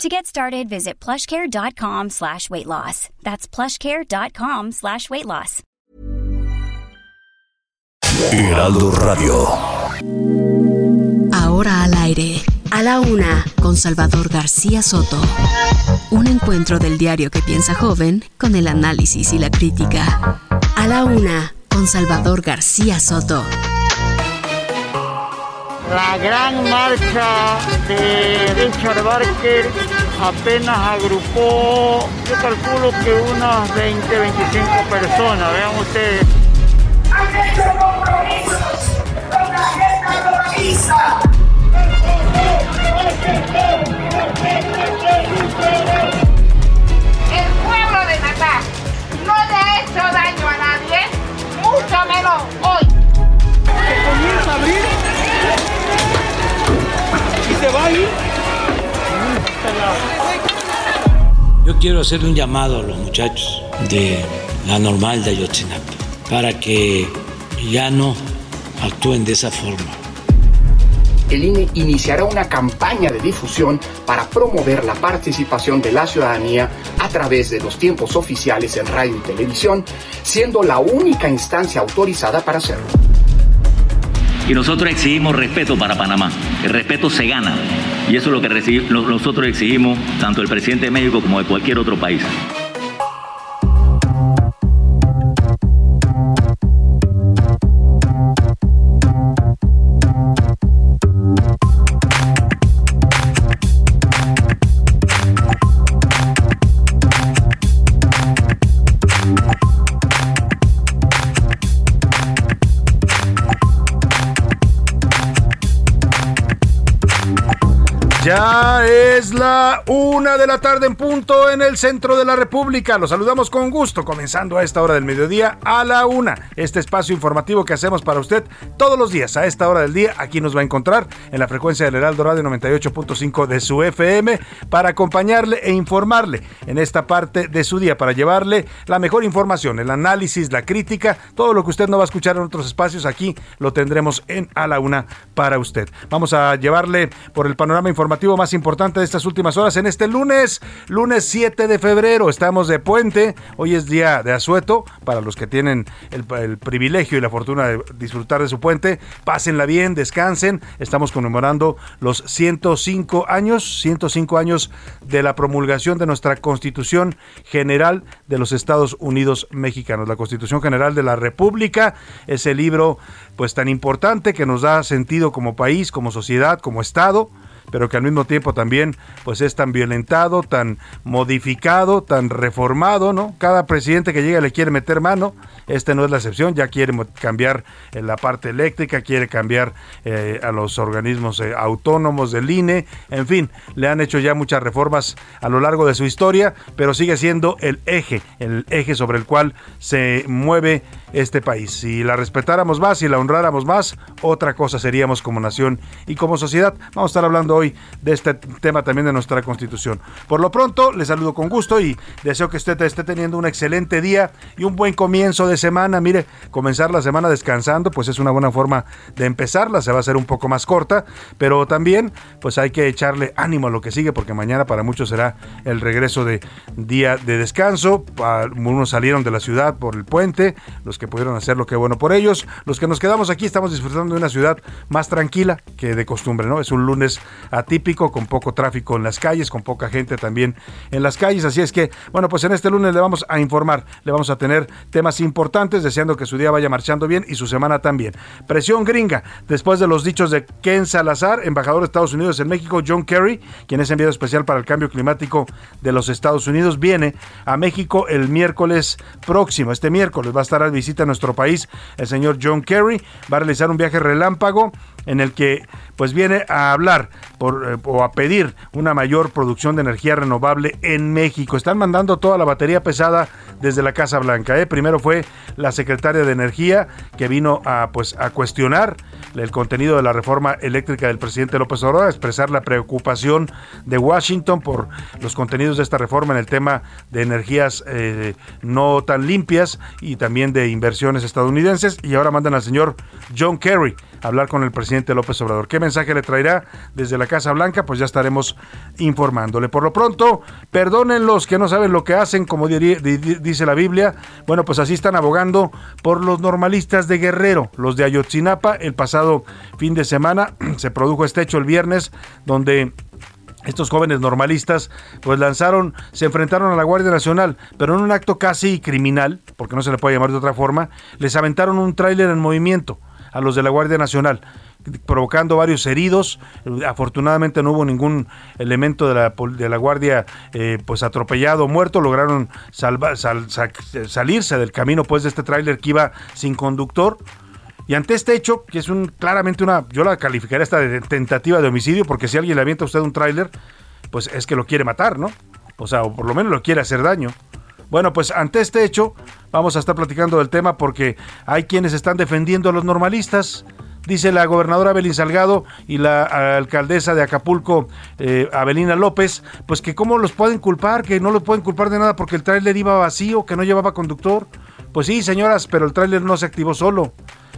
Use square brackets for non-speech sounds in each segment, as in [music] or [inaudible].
To get started, visit plushcare.com slash weight loss. That's plushcare.com slash weight loss. Heraldo Radio. Ahora al aire. A la una, con Salvador García Soto. Un encuentro del diario que piensa joven con el análisis y la crítica. A la una, con Salvador García Soto. La gran marcha de Richard Barker apenas agrupó, yo calculo que unas 20, 25 personas, vean ustedes. Han hecho compromisos con la agenda globaliza. El pueblo de Natal no le ha hecho daño a nadie, mucho menos hoy. comienza a abrir Yo quiero hacerle un llamado a los muchachos de la normal de Ayotzinapa para que ya no actúen de esa forma. el INE iniciará una campaña de difusión para promover la participación de la ciudadanía a través de los tiempos oficiales en radio y televisión, siendo la única instancia autorizada para hacerlo. Y nosotros exigimos respeto para Panamá. El respeto se gana. Y eso es lo que nosotros exigimos tanto del presidente de México como de cualquier otro país. Ya la una de la tarde en punto en el centro de la República. Los saludamos con gusto, comenzando a esta hora del mediodía a la una. Este espacio informativo que hacemos para usted todos los días a esta hora del día. Aquí nos va a encontrar en la frecuencia del Heraldo Radio 98.5 de su FM para acompañarle e informarle en esta parte de su día, para llevarle la mejor información, el análisis, la crítica, todo lo que usted no va a escuchar en otros espacios. Aquí lo tendremos en a la una para usted. Vamos a llevarle por el panorama informativo más importante de estas últimas horas en este lunes, lunes 7 de febrero. Estamos de puente. Hoy es día de asueto para los que tienen el, el privilegio y la fortuna de disfrutar de su puente. Pásenla bien, descansen. Estamos conmemorando los 105 años, 105 años de la promulgación de nuestra Constitución General de los Estados Unidos Mexicanos. La Constitución General de la República, ese libro pues tan importante que nos da sentido como país, como sociedad, como Estado pero que al mismo tiempo también pues es tan violentado, tan modificado, tan reformado, ¿no? Cada presidente que llega le quiere meter mano, este no es la excepción, ya quiere cambiar eh, la parte eléctrica, quiere cambiar eh, a los organismos eh, autónomos del INE, en fin, le han hecho ya muchas reformas a lo largo de su historia, pero sigue siendo el eje, el eje sobre el cual se mueve este país. Si la respetáramos más, si la honráramos más, otra cosa seríamos como nación y como sociedad. Vamos a estar hablando hoy de este tema también de nuestra constitución. Por lo pronto, les saludo con gusto y deseo que usted esté teniendo un excelente día y un buen comienzo de semana. Mire, comenzar la semana descansando, pues es una buena forma de empezarla. Se va a hacer un poco más corta, pero también, pues hay que echarle ánimo a lo que sigue, porque mañana para muchos será el regreso de día de descanso. Pa- Unos salieron de la ciudad por el puente, los que pudieron hacerlo, qué bueno por ellos. Los que nos quedamos aquí estamos disfrutando de una ciudad más tranquila que de costumbre, ¿no? Es un lunes atípico, con poco tráfico en las calles, con poca gente también en las calles. Así es que, bueno, pues en este lunes le vamos a informar, le vamos a tener temas importantes, deseando que su día vaya marchando bien y su semana también. Presión gringa, después de los dichos de Ken Salazar, embajador de Estados Unidos en México, John Kerry, quien es enviado especial para el cambio climático de los Estados Unidos, viene a México el miércoles próximo. Este miércoles va a estar a visita a nuestro país el señor John Kerry, va a realizar un viaje relámpago en el que pues viene a hablar por, eh, o a pedir una mayor producción de energía renovable en México. Están mandando toda la batería pesada desde la Casa Blanca. ¿eh? Primero fue la secretaria de Energía que vino a, pues, a cuestionar el contenido de la reforma eléctrica del presidente López Obrador, expresar la preocupación de Washington por los contenidos de esta reforma en el tema de energías eh, no tan limpias y también de inversiones estadounidenses. Y ahora mandan al señor John Kerry a hablar con el presidente López Obrador. ¿Qué mensaje le traerá desde la Casa Blanca? Pues ya estaremos informándole. Por lo pronto, perdonen los que no saben lo que hacen, como dice la Biblia. Bueno, pues así están abogando por los normalistas de Guerrero, los de Ayotzinapa. El pasado fin de semana [clears throat] se produjo este hecho el viernes, donde estos jóvenes normalistas pues lanzaron, se enfrentaron a la Guardia Nacional, pero en un acto casi criminal, porque no se le puede llamar de otra forma, les aventaron un tráiler en movimiento a los de la Guardia Nacional provocando varios heridos. Afortunadamente no hubo ningún elemento de la, de la Guardia eh, pues atropellado o muerto. Lograron salirse del camino pues de este tráiler que iba sin conductor. Y ante este hecho, que es un claramente una, yo la calificaría esta de tentativa de homicidio, porque si alguien le avienta a usted un tráiler, pues es que lo quiere matar, ¿no? O sea, o por lo menos lo quiere hacer daño. Bueno, pues ante este hecho, vamos a estar platicando del tema porque hay quienes están defendiendo a los normalistas. Dice la gobernadora Belín Salgado y la alcaldesa de Acapulco, eh, Abelina López, pues que cómo los pueden culpar, que no los pueden culpar de nada porque el tráiler iba vacío, que no llevaba conductor. Pues sí, señoras, pero el tráiler no se activó solo.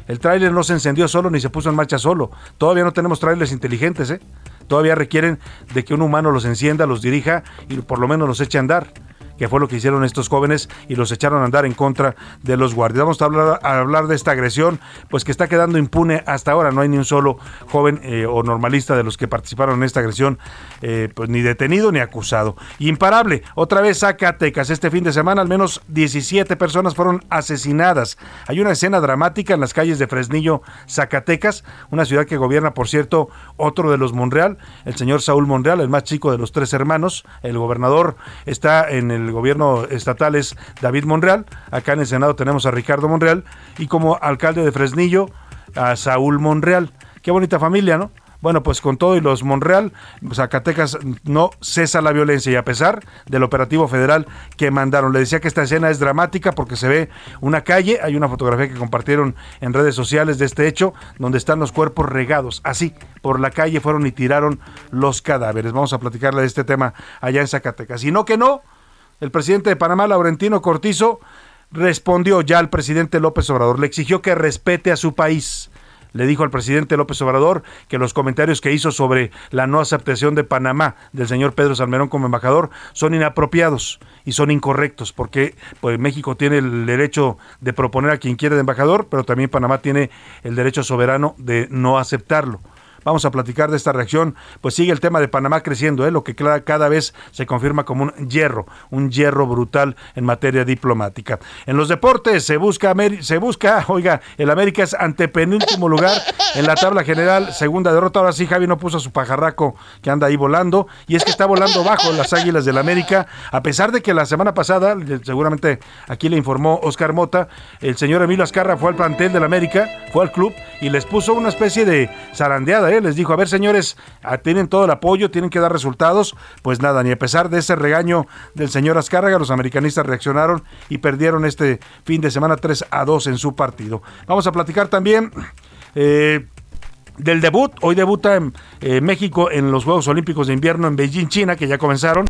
El tráiler no se encendió solo ni se puso en marcha solo. Todavía no tenemos tráilers inteligentes, ¿eh? Todavía requieren de que un humano los encienda, los dirija y por lo menos los eche a andar que fue lo que hicieron estos jóvenes y los echaron a andar en contra de los guardias. Vamos a hablar, a hablar de esta agresión, pues que está quedando impune hasta ahora. No hay ni un solo joven eh, o normalista de los que participaron en esta agresión, eh, pues ni detenido ni acusado. Imparable, otra vez Zacatecas. Este fin de semana al menos 17 personas fueron asesinadas. Hay una escena dramática en las calles de Fresnillo, Zacatecas, una ciudad que gobierna, por cierto, otro de los Monreal, el señor Saúl Monreal, el más chico de los tres hermanos. El gobernador está en el el gobierno estatal es David Monreal, acá en el Senado tenemos a Ricardo Monreal y como alcalde de Fresnillo a Saúl Monreal. Qué bonita familia, ¿no? Bueno, pues con todo y los Monreal, Zacatecas no cesa la violencia y a pesar del operativo federal que mandaron. Le decía que esta escena es dramática porque se ve una calle, hay una fotografía que compartieron en redes sociales de este hecho, donde están los cuerpos regados, así, por la calle fueron y tiraron los cadáveres. Vamos a platicarle de este tema allá en Zacatecas. Y no que no, el presidente de Panamá, Laurentino Cortizo, respondió ya al presidente López Obrador, le exigió que respete a su país. Le dijo al presidente López Obrador que los comentarios que hizo sobre la no aceptación de Panamá del señor Pedro Salmerón como embajador son inapropiados y son incorrectos, porque pues, México tiene el derecho de proponer a quien quiere de embajador, pero también Panamá tiene el derecho soberano de no aceptarlo. Vamos a platicar de esta reacción. Pues sigue el tema de Panamá creciendo, ¿eh? lo que cada vez se confirma como un hierro, un hierro brutal en materia diplomática. En los deportes se busca, se busca, [laughs] oiga, el América es antepenúltimo lugar en la tabla general, segunda derrota. Ahora sí, Javi no puso su pajarraco que anda ahí volando, y es que está volando bajo las águilas del América, a pesar de que la semana pasada, seguramente aquí le informó Oscar Mota, el señor Emilio Azcarra fue al plantel del América, fue al club y les puso una especie de zarandeada, ¿eh? Les dijo, a ver señores, ah, tienen todo el apoyo, tienen que dar resultados. Pues nada, ni a pesar de ese regaño del señor Azcárraga, los americanistas reaccionaron y perdieron este fin de semana 3 a 2 en su partido. Vamos a platicar también... Eh, del debut. Hoy debuta en eh, México en los Juegos Olímpicos de Invierno en Beijing, China, que ya comenzaron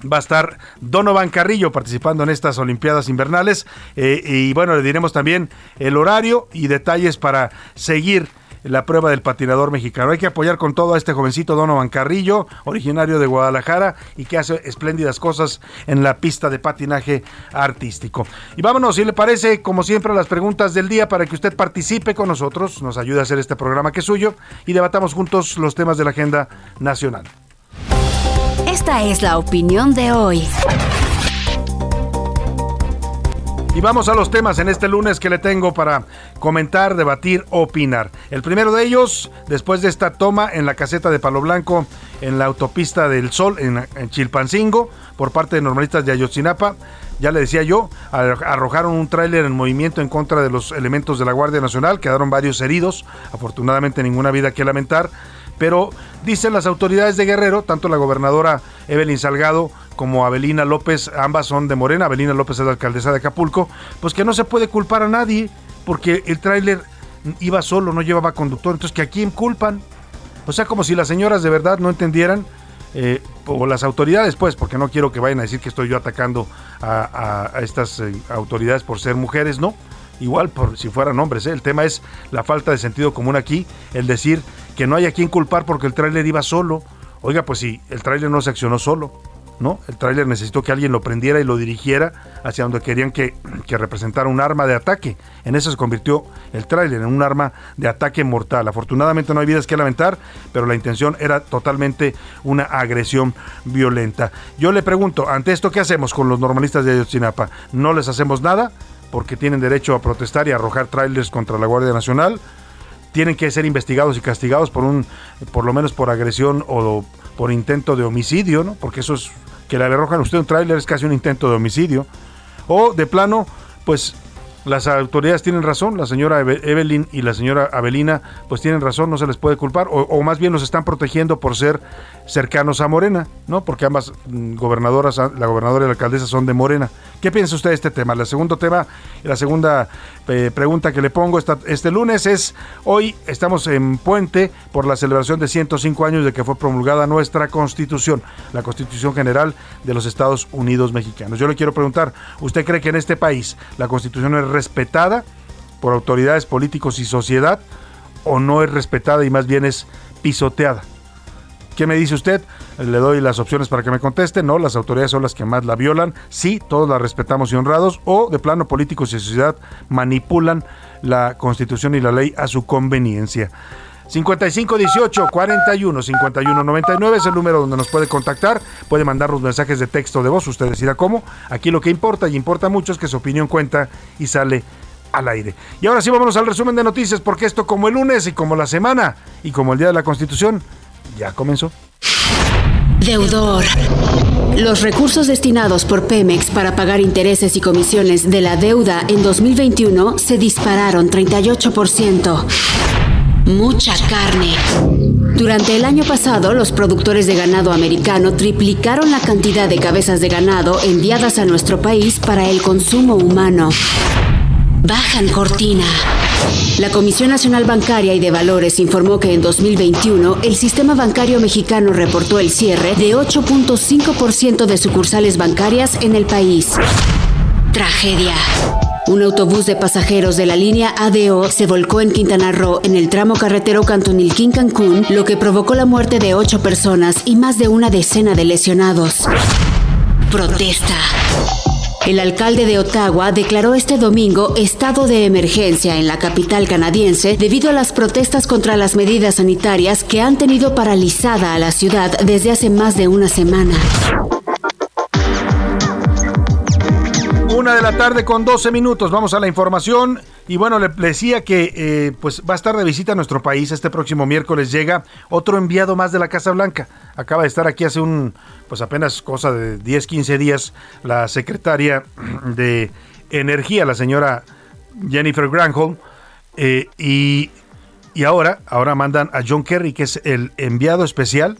va a estar Donovan Carrillo participando en estas Olimpiadas Invernales. Eh, y bueno, le diremos también el horario y detalles para seguir la prueba del patinador mexicano. Hay que apoyar con todo a este jovencito Donovan Carrillo, originario de Guadalajara y que hace espléndidas cosas en la pista de patinaje artístico. Y vámonos, si le parece, como siempre, las preguntas del día para que usted participe con nosotros, nos ayude a hacer este programa que es suyo y debatamos juntos los temas de la agenda nacional. Esta es la opinión de hoy. Y vamos a los temas en este lunes que le tengo para comentar, debatir, opinar. El primero de ellos, después de esta toma en la caseta de Palo Blanco, en la autopista del Sol, en, Chilpancingo, por parte de normalistas de Ayotzinapa, ya le decía yo, arrojaron un tráiler en movimiento en contra de los elementos de la Guardia Nacional, quedaron varios heridos, afortunadamente ninguna vida que lamentar, pero dicen las autoridades de Guerrero, tanto la gobernadora Evelyn Salgado como Abelina López, ambas son de Morena, Abelina López es la alcaldesa de Acapulco, pues que no se puede culpar a nadie porque el tráiler iba solo, no llevaba conductor, entonces que a quién culpan. O sea, como si las señoras de verdad no entendieran, eh, o las autoridades, pues, porque no quiero que vayan a decir que estoy yo atacando a, estas eh, autoridades por ser mujeres, no. Igual por si fueran hombres, ¿eh? el tema es la falta de sentido común aquí, el decir que no hay a quien culpar porque el tráiler iba solo. Oiga, pues si el tráiler no se accionó solo, ¿no? El tráiler necesitó que alguien lo prendiera y lo dirigiera hacia donde querían que, representara un arma de ataque. En eso se convirtió el tráiler, en un arma de ataque mortal. Afortunadamente no hay vidas que lamentar, pero la intención era totalmente una agresión violenta. Yo le pregunto, ante esto, ¿qué hacemos con los normalistas de Ayotzinapa? ¿No les hacemos nada? Porque tienen derecho a protestar y arrojar trailers contra la Guardia Nacional. Tienen que ser investigados y castigados por un, por lo menos por agresión o por intento de homicidio, ¿no? Porque eso es que le arrojan a usted un tráiler es casi un intento de homicidio. O de plano, pues las autoridades tienen razón, la señora Evelyn y la señora Avelina pues tienen razón, no se les puede culpar, o, más bien los están protegiendo por ser cercanos a Morena, ¿no? Porque ambas mm, gobernadoras, la gobernadora y la alcaldesa son de Morena. ¿Qué piensa usted de este tema? El segundo tema, la segunda eh, pregunta que le pongo este lunes es, hoy estamos en puente por la celebración de 105 años de que fue promulgada nuestra constitución, la constitución general de los Estados Unidos mexicanos. Yo le quiero preguntar, ¿usted cree que en este país la constitución es respetada por autoridades políticos y sociedad o no es respetada y más bien es pisoteada? ¿Qué me dice usted? Le doy las opciones para que me conteste. No, las autoridades son las que más la violan. Sí, todos la respetamos y honrados. O de plano políticos y sociedad manipulan la constitución y la ley a su conveniencia. 5518 41 51 99 es el número donde nos puede contactar. Puede mandarnos mensajes de texto de voz, usted decida cómo. Aquí lo que importa y importa mucho es que su opinión cuenta y sale al aire. Y ahora sí, vámonos al resumen de noticias, porque esto, como el lunes y como la semana y como el día de la Constitución, ya comenzó. Deudor. Los recursos destinados por Pemex para pagar intereses y comisiones de la deuda en 2021 se dispararon 38%. Mucha carne. Durante el año pasado, los productores de ganado americano triplicaron la cantidad de cabezas de ganado enviadas a nuestro país para el consumo humano. Bajan cortina. La Comisión Nacional Bancaria y de Valores informó que en 2021 el sistema bancario mexicano reportó el cierre de 8.5% de sucursales bancarias en el país. Tragedia. Un autobús de pasajeros de la línea ADO se volcó en Quintana Roo en el tramo carretero Cantonilquín-Cancún, lo que provocó la muerte de ocho personas y más de una decena de lesionados. Protesta. El alcalde de Ottawa declaró este domingo estado de emergencia en la capital canadiense debido a las protestas contra las medidas sanitarias que han tenido paralizada a la ciudad desde hace más de una semana. De la tarde con 12 minutos. Vamos a la información. Y bueno, le, decía que eh, pues va a estar de visita a nuestro país. Este próximo miércoles llega otro enviado más de la Casa Blanca. Acaba de estar aquí hace un, pues apenas cosa de 10, 15 días, la secretaria de Energía, la señora Jennifer Granholm. Eh, y, y ahora, ahora mandan a John Kerry, que es el enviado especial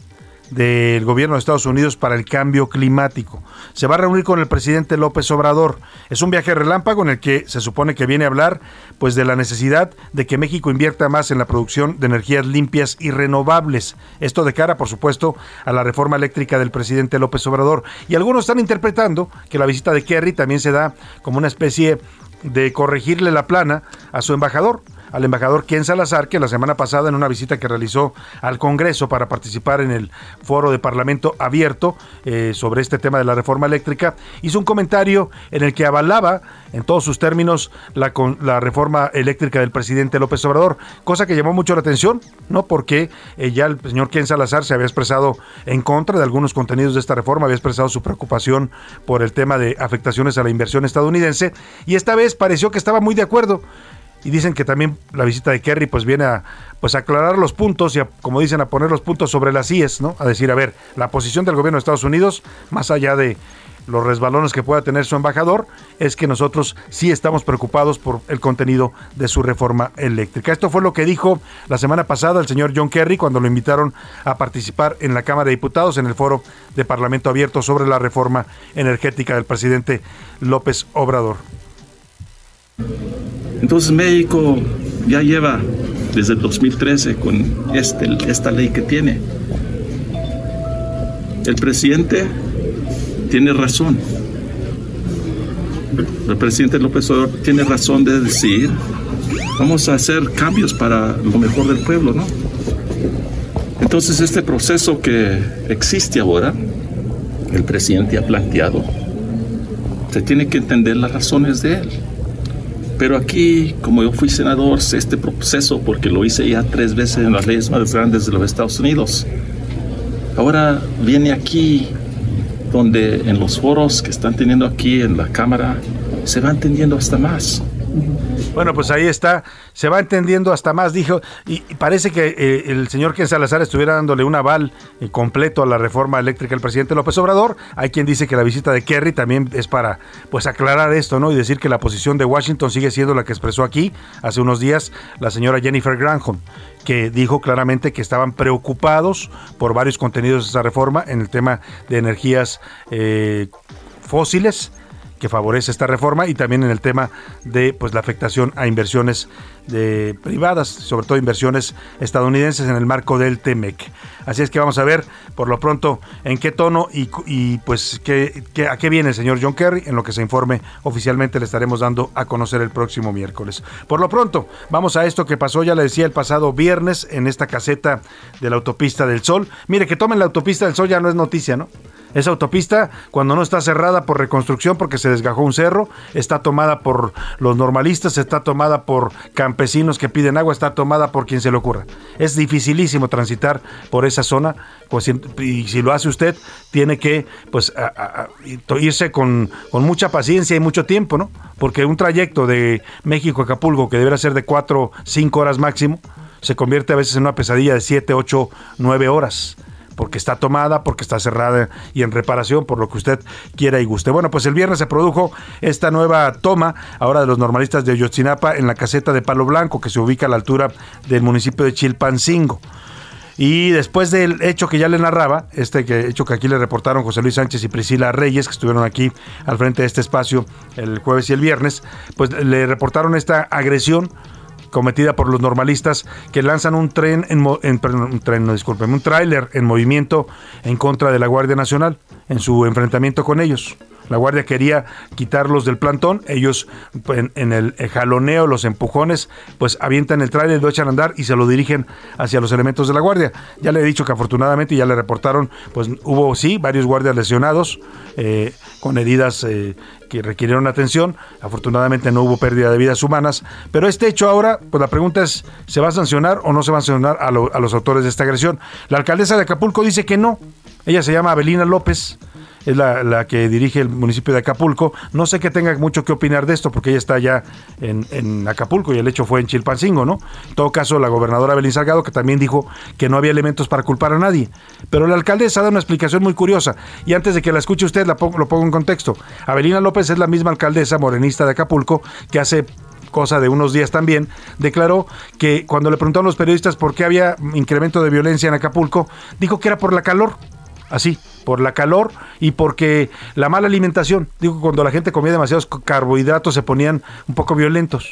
del gobierno de Estados Unidos para el cambio climático. Se va a reunir con el presidente López Obrador. Es un viaje relámpago en el que se supone que viene a hablar pues de la necesidad de que México invierta más en la producción de energías limpias y renovables. Esto de cara, por supuesto, a la reforma eléctrica del presidente López Obrador. Y algunos están interpretando que la visita de Kerry también se da como una especie de corregirle la plana a su embajador al embajador Ken Salazar, que la semana pasada en una visita que realizó al Congreso para participar en el foro de Parlamento abierto eh, sobre este tema de la reforma eléctrica, hizo un comentario en el que avalaba en todos sus términos la, la reforma eléctrica del presidente López Obrador, cosa que llamó mucho la atención, ¿no? Porque eh, ya el señor Ken Salazar se había expresado en contra de algunos contenidos de esta reforma, había expresado su preocupación por el tema de afectaciones a la inversión estadounidense y esta vez pareció que estaba muy de acuerdo y dicen que también la visita de Kerry pues viene a pues aclarar los puntos y como dicen a poner los puntos sobre las IES, ¿no? A decir, a ver, la posición del gobierno de Estados Unidos más allá de los resbalones que pueda tener su embajador, es que nosotros sí estamos preocupados por el contenido de su reforma eléctrica. Esto fue lo que dijo la semana pasada el señor John Kerry cuando lo invitaron a participar en la Cámara de Diputados en el foro de Parlamento Abierto sobre la reforma energética del presidente López Obrador. Entonces México ya lleva desde el 2013 con este, esta ley que tiene. El presidente tiene razón. El presidente López Obrador tiene razón de decir, vamos a hacer cambios para lo mejor del pueblo, ¿no? Entonces este proceso que existe ahora, el presidente ha planteado, se tiene que entender las razones de él. Pero aquí, como yo fui senador, sé este proceso porque lo hice ya tres veces en las leyes más grandes de los Estados Unidos. Ahora viene aquí donde en los foros que están teniendo aquí en la Cámara se va entendiendo hasta más. Bueno, pues ahí está, se va entendiendo hasta más, dijo, y, parece que eh, el señor Ken Salazar estuviera dándole un aval eh, completo a la reforma eléctrica del presidente López Obrador. Hay quien dice que la visita de Kerry también es para pues aclarar esto, ¿no? Y decir que la posición de Washington sigue siendo la que expresó aquí hace unos días la señora Jennifer Granholm que dijo claramente que estaban preocupados por varios contenidos de esa reforma en el tema de energías eh, fósiles que favorece esta reforma y también en el tema de pues la afectación a inversiones privadas, sobre todo inversiones estadounidenses en el marco del TEMEC. Así es que vamos a ver por lo pronto en qué tono y, pues qué, a qué viene el señor John Kerry, en lo que se informe oficialmente le estaremos dando a conocer el próximo miércoles. Por lo pronto, vamos a esto que pasó, ya le decía el pasado viernes en esta caseta de la autopista del Sol. Mire, que tomen la autopista del Sol ya no es noticia, ¿no? Esa autopista, cuando no está cerrada por reconstrucción porque se desgajó un cerro, está tomada por los normalistas, está tomada por campesinos que piden agua, está tomada por quien se le ocurra. Es dificilísimo transitar por esa zona pues, y si lo hace usted, tiene que pues, irse con, con, mucha paciencia y mucho tiempo, ¿no? Porque un trayecto de México a Acapulco, que debería ser de 4, 5 horas máximo, se convierte a veces en una pesadilla de 7, 8, 9 horas porque está tomada, porque está cerrada y en reparación, por lo que usted quiera y guste. Bueno, pues el viernes se produjo esta nueva toma, ahora de los normalistas de Yotzinapa, en la caseta de Palo Blanco, que se ubica a la altura del municipio de Chilpancingo. Y después del hecho que ya le narraba, este que, hecho que aquí le reportaron José Luis Sánchez y Priscila Reyes, que estuvieron aquí al frente de este espacio el jueves y el viernes, pues le reportaron esta agresión cometida por los normalistas que lanzan un tren, en, tren, no un tráiler en movimiento en contra de la Guardia Nacional en su enfrentamiento con ellos. La guardia quería quitarlos del plantón, ellos en, el jaloneo, los empujones, pues avientan el tráiler, lo echan a andar y se lo dirigen hacia los elementos de la guardia. Ya le he dicho que afortunadamente ya le reportaron, pues hubo sí varios guardias lesionados eh, con heridas eh, que requirieron atención. Afortunadamente no hubo pérdida de vidas humanas. Pero este hecho ahora, pues la pregunta es, ¿se va a sancionar o no se va a sancionar a, a los autores de esta agresión? La alcaldesa de Acapulco dice que no. Ella se llama Abelina López es la, que dirige el municipio de Acapulco. No sé que tenga mucho que opinar de esto, porque ella está ya en, Acapulco y el hecho fue en Chilpancingo, ¿no? En todo caso, la gobernadora Belín Salgado, que también dijo que no había elementos para culpar a nadie. Pero la alcaldesa da una explicación muy curiosa. Y antes de que la escuche usted, la lo pongo en contexto. Abelina López es la misma alcaldesa morenista de Acapulco que hace cosa de unos días también, declaró que cuando le preguntaron los periodistas por qué había incremento de violencia en Acapulco, dijo que era por la calor. Así, por la calor y porque la mala alimentación. Digo, cuando la gente comía demasiados carbohidratos se ponían un poco violentos.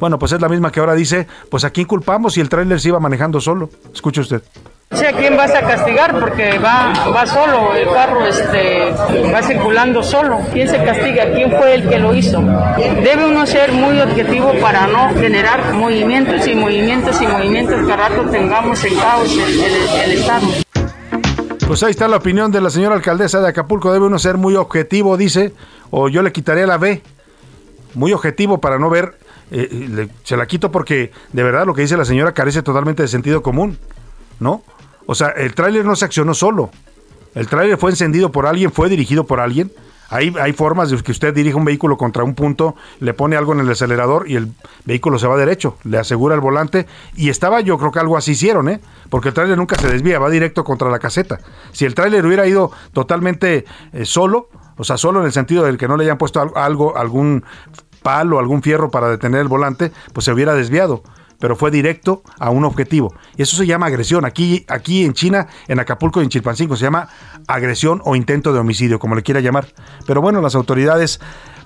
Bueno, pues es la misma que ahora dice, pues a quién culpamos si el tráiler se iba manejando solo. Escuche usted. sé a quién vas a castigar porque va, va solo, el carro este, va circulando solo. ¿Quién se castiga? ¿Quién fue el que lo hizo? Debe uno ser muy objetivo para no generar movimientos y movimientos y movimientos que a rato tengamos en caos el, el Estado. Pues ahí está la opinión de la señora alcaldesa de Acapulco. Debe uno ser muy objetivo, dice, o yo le quitaría la B. Muy objetivo para no ver, eh, se la quito porque de verdad lo que dice la señora carece totalmente de sentido común, ¿no? O sea, el tráiler no se accionó solo. El tráiler fue encendido por alguien, fue dirigido por alguien. Hay, hay formas de que usted dirija un vehículo contra un punto, le pone algo en el acelerador y el vehículo se va derecho, le asegura el volante. Y estaba, yo creo que algo así hicieron, ¿eh? Porque el tráiler nunca se desvía, va directo contra la caseta. Si el tráiler hubiera ido totalmente eh, solo, o sea, solo en el sentido del que no le hayan puesto algo, algún palo, algún fierro para detener el volante, pues se hubiera desviado pero fue directo a un objetivo. Y eso se llama agresión. Aquí, aquí en China, en Acapulco y en Chilpancingo, se llama agresión o intento de homicidio, como le quiera llamar. Pero bueno, las autoridades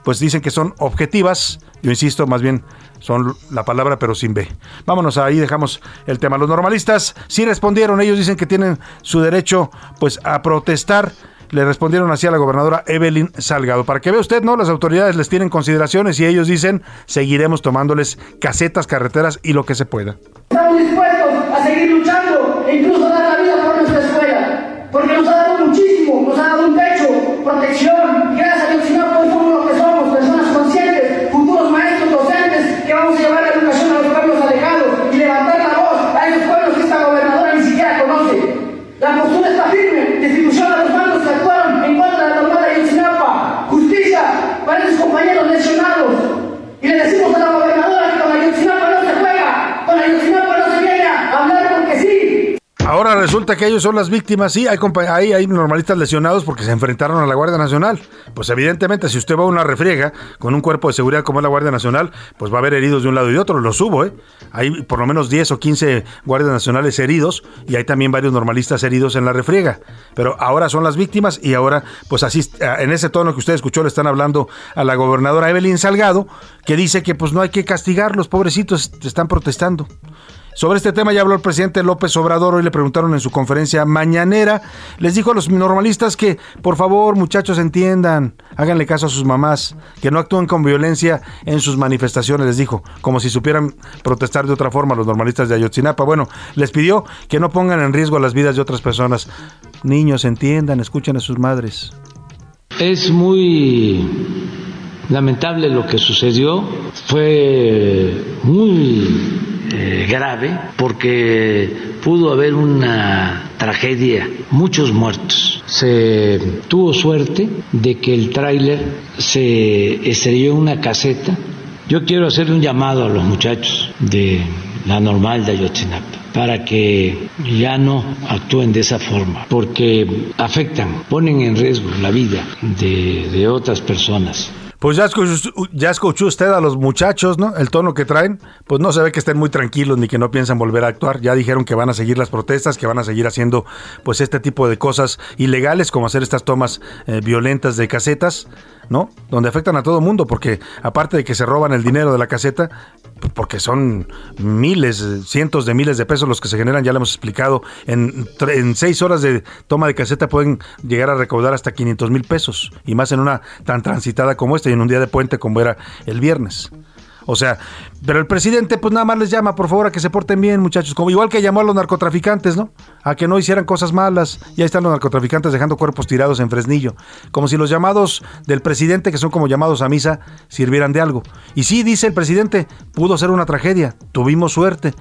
pues dicen que son objetivas. Yo insisto, más bien son la palabra, pero sin B. Vámonos, ahí dejamos el tema. Los normalistas sí respondieron, ellos dicen que tienen su derecho pues a protestar le respondieron así a la gobernadora Evelyn Salgado. Para que vea usted, ¿no? Las autoridades les tienen consideraciones y ellos dicen, seguiremos tomándoles casetas, carreteras y lo que se pueda. Y le decimos a la Ahora resulta que ellos son las víctimas, sí, hay, hay, hay normalistas lesionados porque se enfrentaron a la Guardia Nacional. Pues evidentemente, si usted va a una refriega con un cuerpo de seguridad como es la Guardia Nacional, pues va a haber heridos de un lado y de otro, los subo, ¿eh? Hay por lo menos 10 o 15 guardias nacionales heridos y hay también varios normalistas heridos en la refriega. Pero ahora son las víctimas y ahora, pues así, en ese tono que usted escuchó, le están hablando a la gobernadora Evelyn Salgado, que dice que pues no hay que castigarlos, pobrecitos, están protestando. Sobre este tema ya habló el presidente López Obrador, hoy le preguntaron en su conferencia mañanera, les dijo a los normalistas que por favor muchachos entiendan, háganle caso a sus mamás, que no actúen con violencia en sus manifestaciones, les dijo, como si supieran protestar de otra forma los normalistas de Ayotzinapa. Bueno, les pidió que no pongan en riesgo las vidas de otras personas. Niños, entiendan, escuchen a sus madres. Es muy lamentable lo que sucedió, fue muy eh, grave porque pudo haber una tragedia, muchos muertos. Se tuvo suerte de que el tráiler se estrelló en una caseta. Yo quiero hacerle un llamado a los muchachos de la normal de Ayotzinapa para que ya no actúen de esa forma, porque afectan, ponen en riesgo la vida de, de otras personas. Pues ya escuchó, ya escuchó usted a los muchachos, ¿no? El tono que traen, pues no se ve que estén muy tranquilos ni que no piensan volver a actuar. Ya dijeron que van a seguir las protestas, que van a seguir haciendo pues este tipo de cosas ilegales, como hacer estas tomas eh, violentas de casetas. ¿No? Donde afectan a todo mundo, porque aparte de que se roban el dinero de la caseta, porque son miles, cientos de miles de pesos los que se generan, ya lo hemos explicado, en, en seis horas de toma de caseta pueden llegar a recaudar hasta 500 mil pesos, y más en una tan transitada como esta y en un día de puente como era el viernes. O sea, pero el presidente pues nada más les llama, por favor, a que se porten bien, muchachos. Como igual que llamó a los narcotraficantes, ¿no? A que no hicieran cosas malas. Y ahí están los narcotraficantes dejando cuerpos tirados en Fresnillo. Como si los llamados del presidente, que son como llamados a misa, sirvieran de algo. Y sí, dice el presidente, pudo ser una tragedia. Tuvimos suerte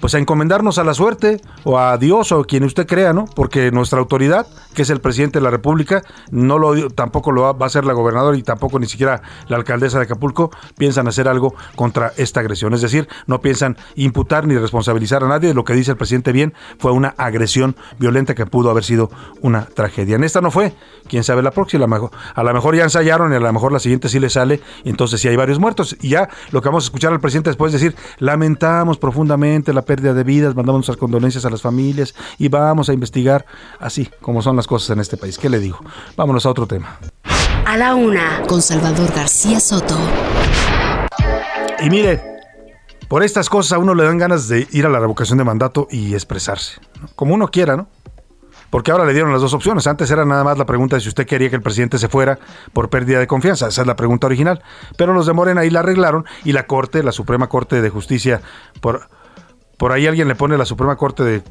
pues a encomendarnos a la suerte o a Dios o a quien usted crea, ¿no? Porque nuestra autoridad, que es el presidente de la República, no lo tampoco lo va, va a hacer la gobernadora y tampoco ni siquiera la alcaldesa de Acapulco piensan hacer algo contra esta agresión, es decir, no piensan imputar ni responsabilizar a nadie, lo que dice el presidente bien fue una agresión violenta que pudo haber sido una tragedia. En esta no fue, quién sabe la próxima, a lo mejor ya ensayaron y a lo mejor la siguiente sí le sale, entonces sí hay varios muertos. Y ya lo que vamos a escuchar al presidente después es decir, lamentamos profundamente la pérdida de vidas, mandamos nuestras condolencias a las familias y vamos a investigar así como son las cosas en este país. ¿Qué le digo? Vámonos a otro tema. A la una, con Salvador García Soto. Y mire, por estas cosas a uno le dan ganas de ir a la revocación de mandato y expresarse, como uno quiera, ¿no? Porque ahora le dieron las dos opciones. Antes era nada más la pregunta de si usted quería que el presidente se fuera por pérdida de confianza. Esa es la pregunta original. Pero los de Morena ahí la arreglaron y la Corte, la Suprema Corte de Justicia, por, por ahí alguien le pone la Suprema Corte de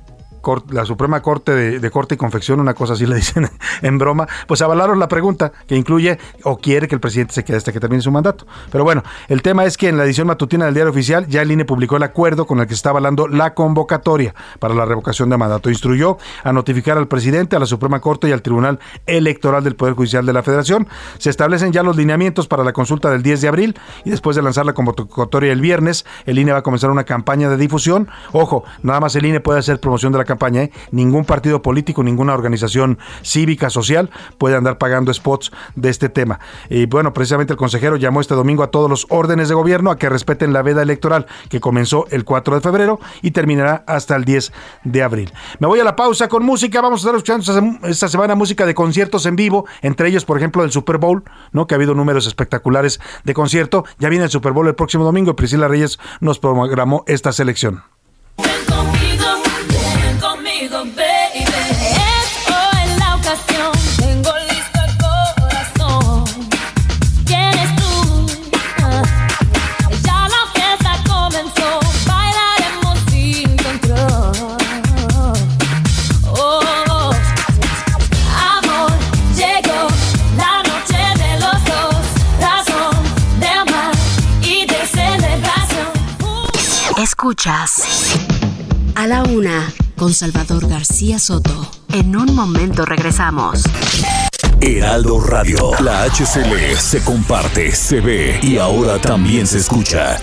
la Suprema Corte de, Corte y Confección, una cosa así le dicen [laughs] en broma, pues avalaron la pregunta que incluye o quiere que el presidente se quede hasta que termine su mandato. Pero bueno, el tema es que en la edición matutina del diario oficial ya el INE publicó el acuerdo con el que está avalando la convocatoria para la revocación de mandato. Instruyó a notificar al presidente, a la Suprema Corte y al Tribunal Electoral del Poder Judicial de la Federación. Se establecen ya los lineamientos para la consulta del 10 de abril y después de lanzar la convocatoria el viernes, el INE va a comenzar una campaña de difusión. Ojo, nada más el INE puede hacer promoción de la campaña. ¿eh? Ningún partido político, ninguna organización cívica, social puede andar pagando spots de este tema. Y bueno, precisamente el consejero llamó este domingo a todos los órdenes de gobierno a que respeten la veda electoral que comenzó el 4 de febrero y terminará hasta el 10 de abril. Me voy a la pausa con música. Vamos a estar escuchando esta semana música de conciertos en vivo, entre ellos, por ejemplo, el Super Bowl, ¿no? Que ha habido números espectaculares de concierto. Ya viene el Super Bowl el próximo domingo y Priscila Reyes nos programó esta selección. Escuchas a la una con Salvador García Soto. En un momento regresamos. Heraldo Radio, la HCL se comparte, se ve y ahora también se escucha.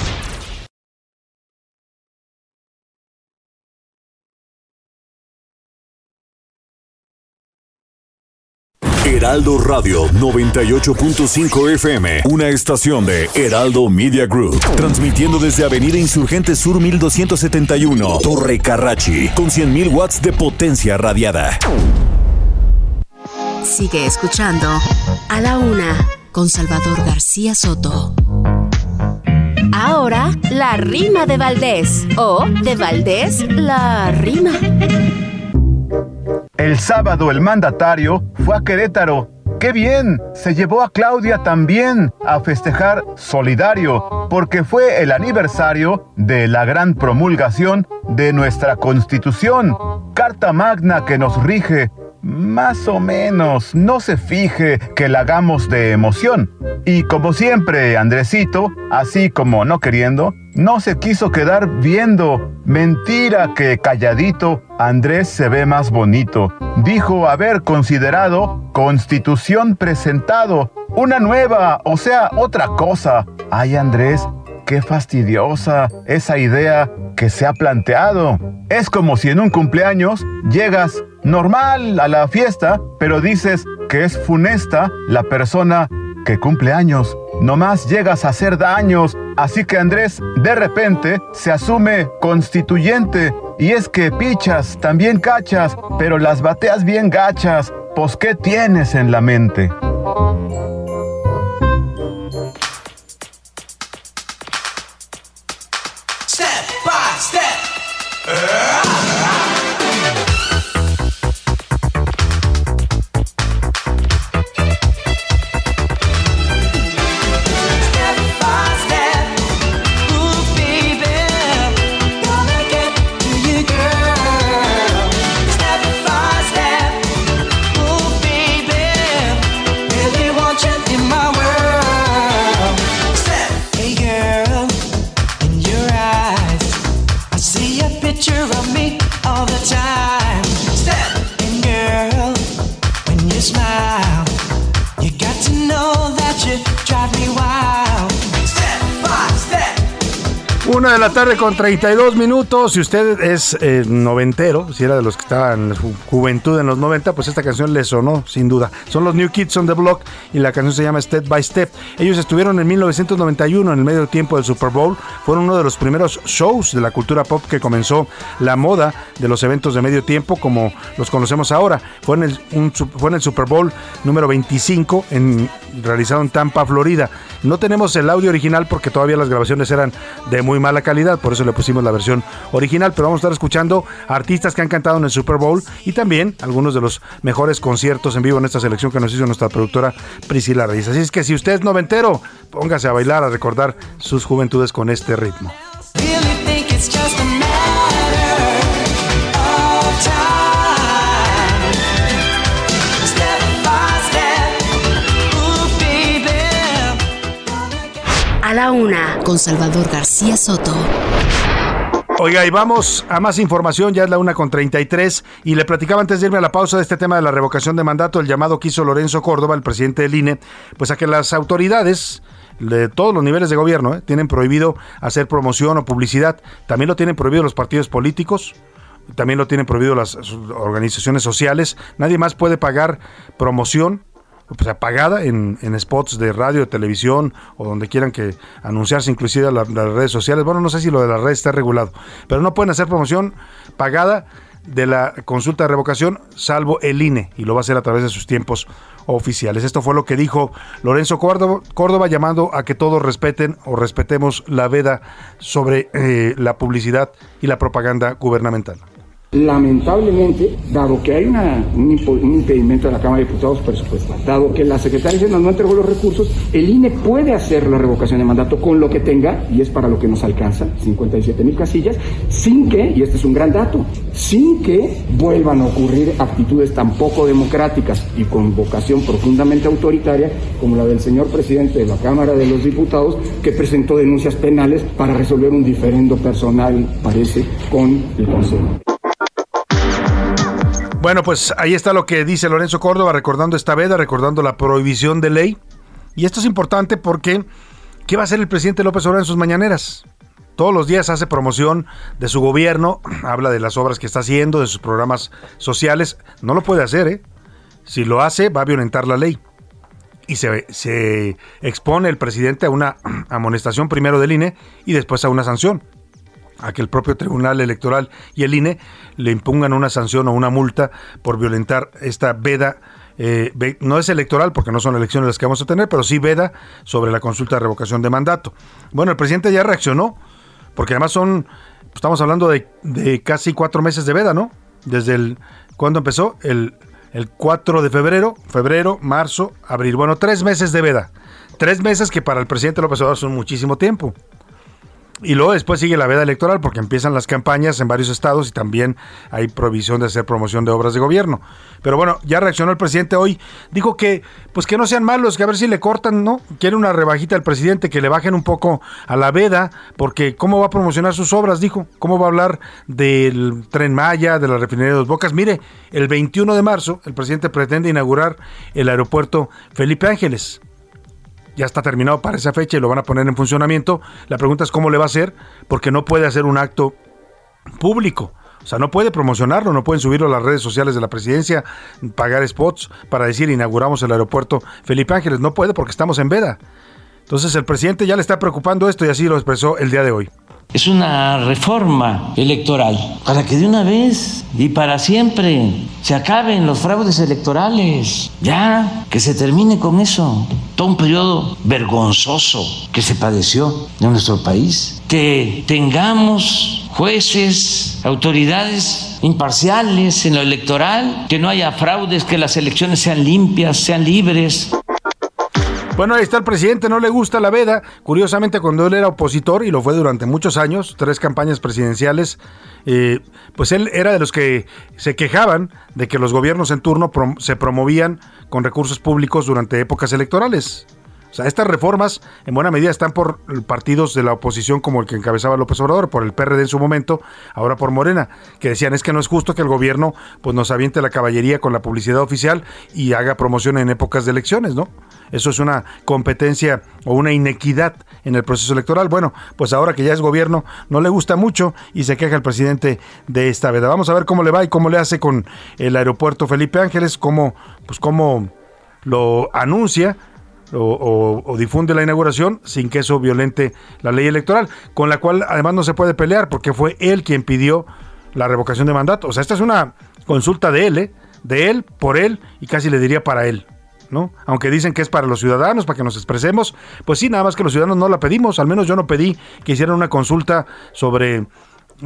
Heraldo Radio 98.5 FM, una estación de Heraldo Media Group, transmitiendo desde Avenida Insurgente Sur 1271, Torre Carrachi, con 100.000 watts de potencia radiada. Sigue escuchando a la una con Salvador García Soto. Ahora, la rima de Valdés o de Valdés, la rima. El sábado el mandatario fue a Querétaro. ¡Qué bien! Se llevó a Claudia también a festejar solidario, porque fue el aniversario de la gran promulgación de nuestra Constitución, Carta Magna que nos rige más o menos, no se fije que la hagamos de emoción. Y como siempre, Andresito, así como no queriendo, no se quiso quedar viendo. Mentira que calladito, Andrés se ve más bonito. Dijo haber considerado constitución presentado, una nueva, o sea, otra cosa. Ay, Andrés, qué fastidiosa esa idea que se ha planteado. Es como si en un cumpleaños llegas normal a la fiesta, pero dices que es funesta la persona que cumple años. Nomás llegas a hacer daños. Así que Andrés de repente se asume constituyente. Y es que pichas, también cachas, pero las bateas bien gachas. Pues ¿qué tienes en la mente? De la tarde con 32 minutos. Si usted es eh, noventero, si era de los que estaban en su juventud en los 90, pues esta canción le sonó, sin duda. Son los New Kids on the Block y la canción se llama Step by Step. Ellos estuvieron en 1991, en el medio tiempo del Super Bowl. Fueron uno de los primeros shows de la cultura pop que comenzó la moda de los eventos de medio tiempo, como los conocemos ahora. Fue en el, fue en el Super Bowl número 25, en, realizado en Tampa, Florida. No tenemos el audio original porque todavía las grabaciones eran de muy muy mala calidad, por eso le pusimos la versión original, pero vamos a estar escuchando artistas que han cantado en el Super Bowl y también algunos de los mejores conciertos en vivo en esta selección que nos hizo nuestra productora Priscila Reyes. Así es que si usted es noventero, póngase a bailar, a recordar sus juventudes con este ritmo. A la una, con Salvador García Soto. Oiga, y vamos a más información, ya es la una con 33, y le platicaba antes de irme a la pausa de este tema de la revocación de mandato, el llamado que hizo Lorenzo Córdoba, el presidente del INE, pues a que las autoridades de todos los niveles de gobierno eh, tienen prohibido hacer promoción o publicidad, también lo tienen prohibido los partidos políticos, también lo tienen prohibido las organizaciones sociales, nadie más puede pagar promoción pues, apagada en, en, spots de radio, televisión o donde quieran que anunciarse, inclusive las redes sociales. Bueno, no sé si lo de las redes está regulado, pero no pueden hacer promoción pagada de la consulta de revocación, salvo el INE, y lo va a hacer a través de sus tiempos oficiales. Esto fue lo que dijo Lorenzo Córdoba, Córdoba llamando a que todos respeten o respetemos la veda sobre eh, la publicidad y la propaganda gubernamental. Lamentablemente, dado que hay un, impedimento de la Cámara de Diputados presupuestal, dado que la Secretaría no entregó los recursos, el INE puede hacer la revocación de mandato con lo que tenga, y es para lo que nos alcanza, 57 mil casillas, sin que, y este es un gran dato, sin que vuelvan a ocurrir actitudes tan poco democráticas y con vocación profundamente autoritaria como la del señor presidente de la Cámara de los Diputados, que presentó denuncias penales para resolver un diferendo personal, parece, con el Consejo. Bueno, pues ahí está lo que dice Lorenzo Córdoba, recordando esta veda, recordando la prohibición de ley. Y esto es importante porque, ¿qué va a hacer el presidente López Obrador en sus mañaneras? Todos los días hace promoción de su gobierno, [clears throat] habla de las obras que está haciendo, de sus programas sociales. No lo puede hacer, ¿eh? Si lo hace, va a violentar la ley. Y se, se expone el presidente a una [clears throat] amonestación primero del INE y después a una sanción a que el propio Tribunal Electoral y el INE le impongan una sanción o una multa por violentar esta veda. Eh, no es electoral porque no son elecciones las que vamos a tener, pero sí veda sobre la consulta de revocación de mandato. Bueno, el presidente ya reaccionó, porque además son, estamos hablando de, casi cuatro meses de veda, ¿no? Desde el, ¿cuándo empezó? El, el 4 de febrero, febrero, marzo, abril. Bueno, tres meses de veda. Tres meses que para el presidente López Obrador son muchísimo tiempo. Y luego después sigue la veda electoral porque empiezan las campañas en varios estados y también hay prohibición de hacer promoción de obras de gobierno. Pero bueno, ya reaccionó el presidente hoy. Dijo que pues que no sean malos, que a ver si le cortan, ¿no? Quiere una rebajita al presidente, que le bajen un poco a la veda, porque ¿cómo va a promocionar sus obras? Dijo. ¿Cómo va a hablar del tren Maya, de la refinería de Dos Bocas? Mire, el 21 de marzo el presidente pretende inaugurar el aeropuerto Felipe Ángeles ya está terminado para esa fecha y lo van a poner en funcionamiento. La pregunta es cómo le va a hacer, porque no puede hacer un acto público. O sea, no puede promocionarlo, no pueden subirlo a las redes sociales de la presidencia, pagar spots para decir inauguramos el aeropuerto Felipe Ángeles. No puede porque estamos en veda. Entonces el presidente ya le está preocupando esto y así lo expresó el día de hoy. Es una reforma electoral para que de una vez y para siempre se acaben los fraudes electorales. Ya, que se termine con eso. Todo un periodo vergonzoso que se padeció en nuestro país. Que tengamos jueces, autoridades imparciales en lo electoral, que no haya fraudes, que las elecciones sean limpias, sean libres. Bueno, ahí está el presidente, no le gusta la veda. Curiosamente, cuando él era opositor, y lo fue durante muchos años, tres campañas presidenciales, eh, pues él era de los que se quejaban de que los gobiernos en turno se promovían con recursos públicos durante épocas electorales. O sea, estas reformas en buena medida están por partidos de la oposición como el que encabezaba López Obrador, por el PRD en su momento, ahora por Morena, que decían es que no es justo que el gobierno pues nos aviente la caballería con la publicidad oficial y haga promoción en épocas de elecciones, ¿no? Eso es una competencia o una inequidad en el proceso electoral. Bueno, pues ahora que ya es gobierno, no le gusta mucho y se queja el presidente de esta veda. Vamos a ver cómo le va y cómo le hace con el aeropuerto Felipe Ángeles, cómo, pues cómo lo anuncia o, difunde la inauguración sin que eso violente la ley electoral, con la cual además no se puede pelear porque fue él quien pidió la revocación de mandato. O sea, esta es una consulta de él, ¿eh? de él, por él y casi le diría para él. ¿no? Aunque dicen que es para los ciudadanos, para que nos expresemos, pues sí, nada más que los ciudadanos no la pedimos, al menos yo no pedí que hicieran una consulta sobre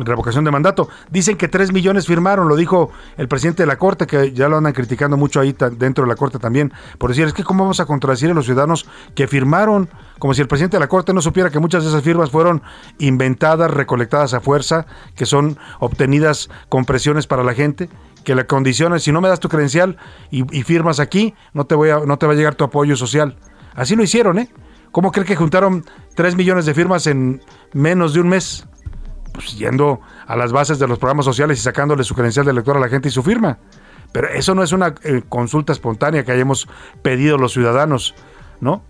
revocación de mandato. Dicen que 3 millones firmaron, lo dijo el presidente de la Corte, que ya lo andan criticando mucho ahí dentro de la Corte también, por decir, es que cómo vamos a contradecir a los ciudadanos que firmaron, como si el presidente de la Corte no supiera que muchas de esas firmas fueron inventadas, recolectadas a fuerza, que son obtenidas con presiones para la gente, que la condición si no me das tu credencial y, firmas aquí, no te, voy a, no te va a llegar tu apoyo social. Así lo hicieron, ¿eh? ¿Cómo cree que juntaron 3 millones de firmas en menos de un mes? Pues, yendo a las bases de los programas sociales y sacándole su credencial de elector a la gente y su firma. Pero eso no es una eh, consulta espontánea que hayamos pedido los ciudadanos, ¿no?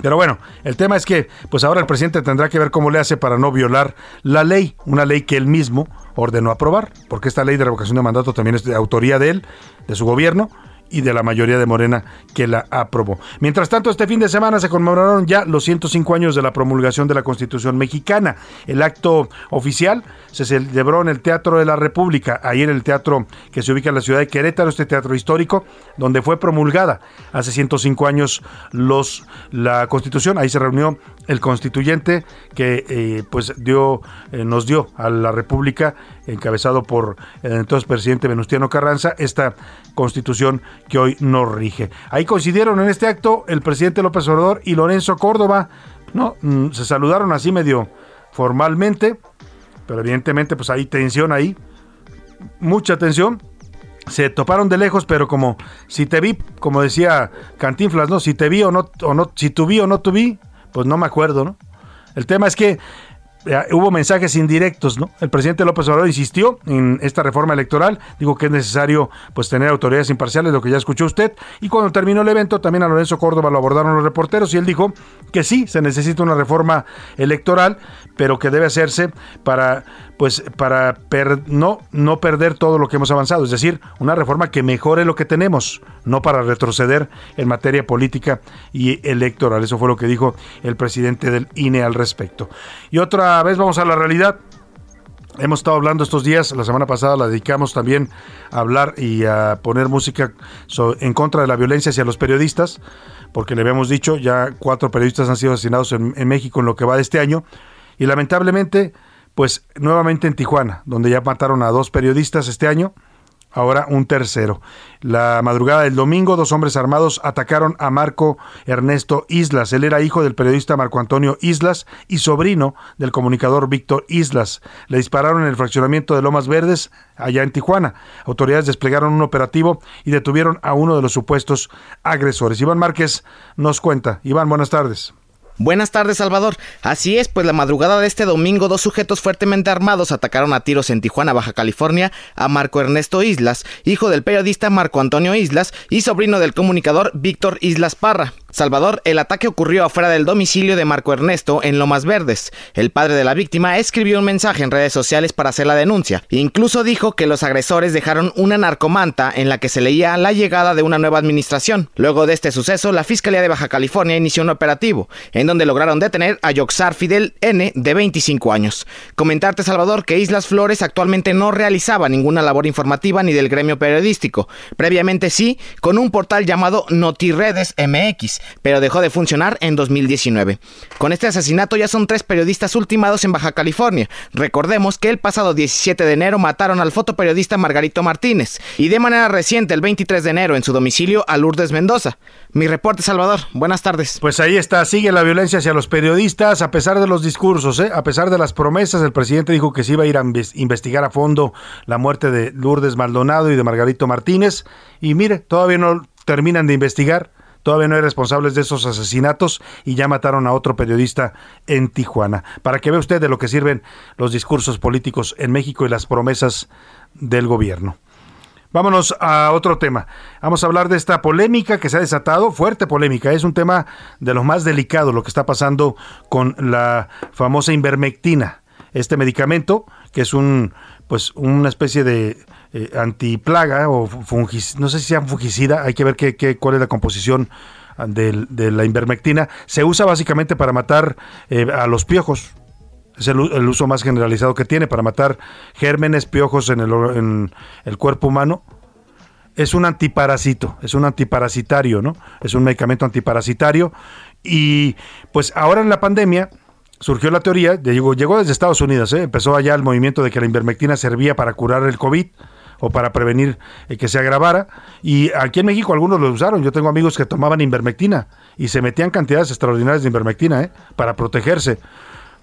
Pero bueno, el tema es que pues ahora el presidente tendrá que ver cómo le hace para no violar la ley, una ley que él mismo ordenó aprobar, porque esta ley de revocación de mandato también es de autoría de él, de su gobierno, y de la mayoría de Morena que la aprobó. Mientras tanto, este fin de semana se conmemoraron ya los 105 años de la promulgación de la Constitución mexicana. El acto oficial se celebró en el Teatro de la República, ahí en el teatro que se ubica en la ciudad de Querétaro, este teatro histórico, donde fue promulgada hace 105 años los, la Constitución. Ahí se reunió el constituyente que eh, pues dio, eh, nos dio a la República, encabezado por el entonces presidente Venustiano Carranza, esta constitución que hoy nos rige. Ahí coincidieron en este acto el presidente López Obrador y Lorenzo Córdoba, ¿no? Mm, se saludaron así medio formalmente, pero evidentemente pues hay tensión ahí, mucha tensión. Se toparon de lejos, pero como si te vi, como decía Cantinflas, ¿no? Si te vi o no, o no, si tu vi o no tu vi, pues no me acuerdo, ¿no? El tema es que hubo mensajes indirectos, ¿no? El presidente López Obrador insistió en esta reforma electoral, dijo que es necesario pues tener autoridades imparciales, lo que ya escuchó usted, y cuando terminó el evento también a Lorenzo Córdoba lo abordaron los reporteros y él dijo que sí, se necesita una reforma electoral, pero que debe hacerse para pues para no, no perder todo lo que hemos avanzado, es decir, una reforma que mejore lo que tenemos, no para retroceder en materia política y electoral. Eso fue lo que dijo el presidente del INE al respecto. Y otra vez vamos a la realidad. Hemos estado hablando estos días, la semana pasada la dedicamos también a hablar y a poner música en contra de la violencia hacia los periodistas, porque le habíamos dicho, ya cuatro periodistas han sido asesinados en, en México en lo que va de este año, y lamentablemente pues nuevamente en Tijuana, donde ya mataron a dos periodistas este año, ahora un tercero. La madrugada del domingo, dos hombres armados atacaron a Marco Ernesto Islas. Él era hijo del periodista Marco Antonio Islas y sobrino del comunicador Víctor Islas. Le dispararon en el fraccionamiento de Lomas Verdes, allá en Tijuana. Autoridades desplegaron un operativo y detuvieron a uno de los supuestos agresores. Iván Márquez nos cuenta. Iván, buenas tardes. Buenas tardes, Salvador. Así es, pues la madrugada de este domingo dos sujetos fuertemente armados atacaron a tiros en Tijuana, Baja California, a Marco Ernesto Islas, hijo del periodista Marco Antonio Islas y sobrino del comunicador Víctor Islas Parra. Salvador, el ataque ocurrió afuera del domicilio de Marco Ernesto en Lomas Verdes. El padre de la víctima escribió un mensaje en redes sociales para hacer la denuncia. Incluso dijo que los agresores dejaron una narcomanta en la que se leía la llegada de una nueva administración. Luego de este suceso, la Fiscalía de Baja California inició un operativo, en donde lograron detener a Yoxar Fidel N, de 25 años. Comentarte, Salvador, que Islas Flores actualmente no realizaba ninguna labor informativa ni del gremio periodístico. Previamente sí, con un portal llamado Notiredes MX pero dejó de funcionar en 2019. Con este asesinato ya son tres periodistas ultimados en Baja California. Recordemos que el pasado 17 de enero mataron al fotoperiodista Margarito Martínez y de manera reciente el 23 de enero en su domicilio a Lourdes Mendoza. Mi reporte, Salvador. Buenas tardes. Pues ahí está, sigue la violencia hacia los periodistas a pesar de los discursos, ¿eh? a pesar de las promesas. El presidente dijo que se iba a ir a investigar a fondo la muerte de Lourdes Maldonado y de Margarito Martínez. Y mire, todavía no terminan de investigar. Todavía no hay responsables de esos asesinatos y ya mataron a otro periodista en Tijuana. Para que vea usted de lo que sirven los discursos políticos en México y las promesas del gobierno. Vámonos a otro tema. Vamos a hablar de esta polémica que se ha desatado, fuerte polémica. Es un tema de lo más delicado, lo que está pasando con la famosa invermectina. Este medicamento, que es un, pues, una especie de eh, antiplaga o fungicida, no sé si sea fungicida, hay que ver qué, cuál es la composición de, la invermectina. Se usa básicamente para matar eh, a los piojos. Es el, uso más generalizado que tiene para matar gérmenes, piojos en el, en el cuerpo humano. es un antiparásito, es un antiparasitario, ¿no? Es un medicamento antiparasitario y pues ahora en la pandemia surgió la teoría, llegó, llegó desde Estados Unidos, ¿eh? empezó allá el movimiento de que la invermectina servía para curar el COVID o para prevenir eh, que se agravara. Y aquí en México algunos lo usaron. Yo tengo amigos que tomaban invermectina y se metían cantidades extraordinarias de invermectina ¿eh? para protegerse.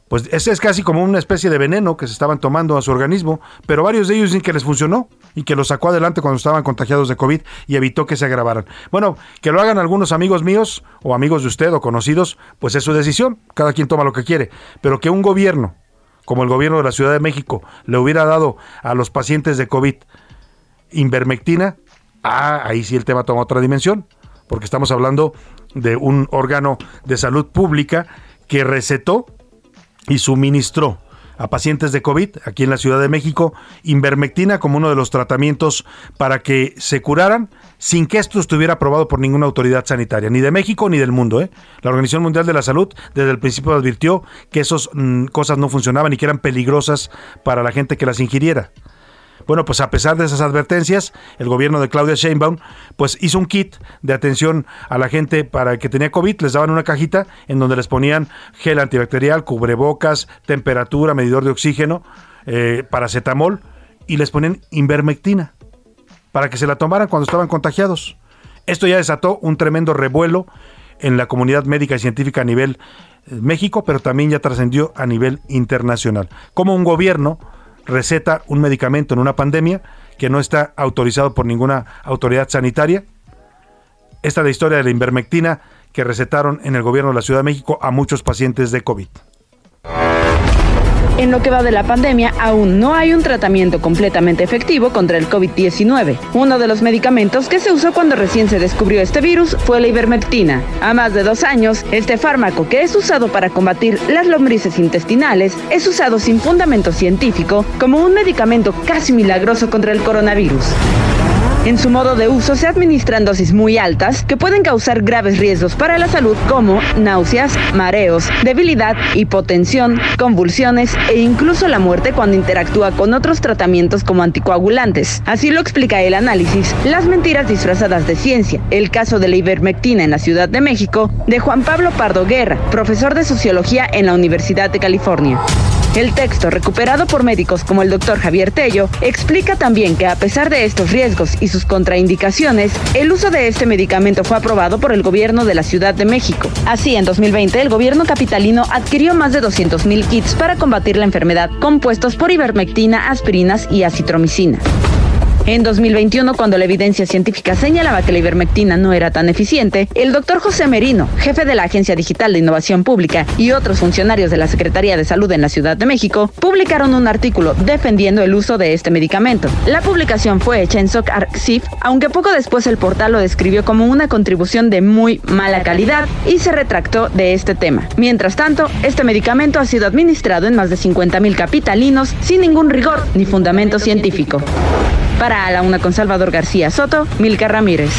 Pues ese es casi como una especie de veneno que se estaban tomando a su organismo, pero varios de ellos dicen que les funcionó y que lo sacó adelante cuando estaban contagiados de COVID y evitó que se agravaran. Bueno, que lo hagan algunos amigos míos o amigos de usted o conocidos, pues es su decisión, cada quien toma lo que quiere, pero que un gobierno como el gobierno de la Ciudad de México le hubiera dado a los pacientes de COVID invermectina, ah, ahí sí el tema toma otra dimensión, porque estamos hablando de un órgano de salud pública que recetó y suministró a pacientes de COVID aquí en la Ciudad de México invermectina como uno de los tratamientos para que se curaran sin que esto estuviera aprobado por ninguna autoridad sanitaria, ni de México ni del mundo. ¿eh? La Organización Mundial de la Salud desde el principio advirtió que esas mm, cosas no funcionaban y que eran peligrosas para la gente que las ingiriera. Bueno, pues a pesar de esas advertencias, el gobierno de Claudia Sheinbaum pues hizo un kit de atención a la gente para que tenía COVID, les daban una cajita en donde les ponían gel antibacterial, cubrebocas, temperatura, medidor de oxígeno, eh, paracetamol y les ponían invermectina para que se la tomaran cuando estaban contagiados. Esto ya desató un tremendo revuelo en la comunidad médica y científica a nivel eh, México, pero también ya trascendió a nivel internacional. Como un gobierno receta un medicamento en una pandemia que no está autorizado por ninguna autoridad sanitaria. Esta es la historia de la invermectina que recetaron en el gobierno de la Ciudad de México a muchos pacientes de COVID. En lo que va de la pandemia, aún no hay un tratamiento completamente efectivo contra el COVID-19. Uno de los medicamentos que se usó cuando recién se descubrió este virus fue la ivermectina. A más de dos años, este fármaco que es usado para combatir las lombrices intestinales es usado sin fundamento científico como un medicamento casi milagroso contra el coronavirus. En su modo de uso se administran dosis muy altas que pueden causar graves riesgos para la salud como náuseas, mareos, debilidad, hipotensión, convulsiones e incluso la muerte cuando interactúa con otros tratamientos como anticoagulantes. Así lo explica el análisis Las mentiras disfrazadas de ciencia, el caso de la ivermectina en la Ciudad de México, de Juan Pablo Pardo Guerra, profesor de sociología en la Universidad de California. El texto, recuperado por médicos como el doctor Javier Tello, explica también que a pesar de estos riesgos y sus contraindicaciones, el uso de este medicamento fue aprobado por el gobierno de la Ciudad de México. Así, en 2020, el gobierno capitalino adquirió más de 200.000 kits para combatir la enfermedad compuestos por ivermectina, aspirinas y acitromicina. En 2021, cuando la evidencia científica señalaba que la ivermectina no era tan eficiente, el doctor José Merino, jefe de la Agencia Digital de Innovación Pública y otros funcionarios de la Secretaría de Salud en la Ciudad de México, publicaron un artículo defendiendo el uso de este medicamento. La publicación fue hecha en SOC-ARXIF, aunque poco después el portal lo describió como una contribución de muy mala calidad y se retractó de este tema. Mientras tanto, este medicamento ha sido administrado en más de 50.000 capitalinos sin ningún rigor ni fundamento científico. Para a la una con Salvador García Soto, Milka Ramírez.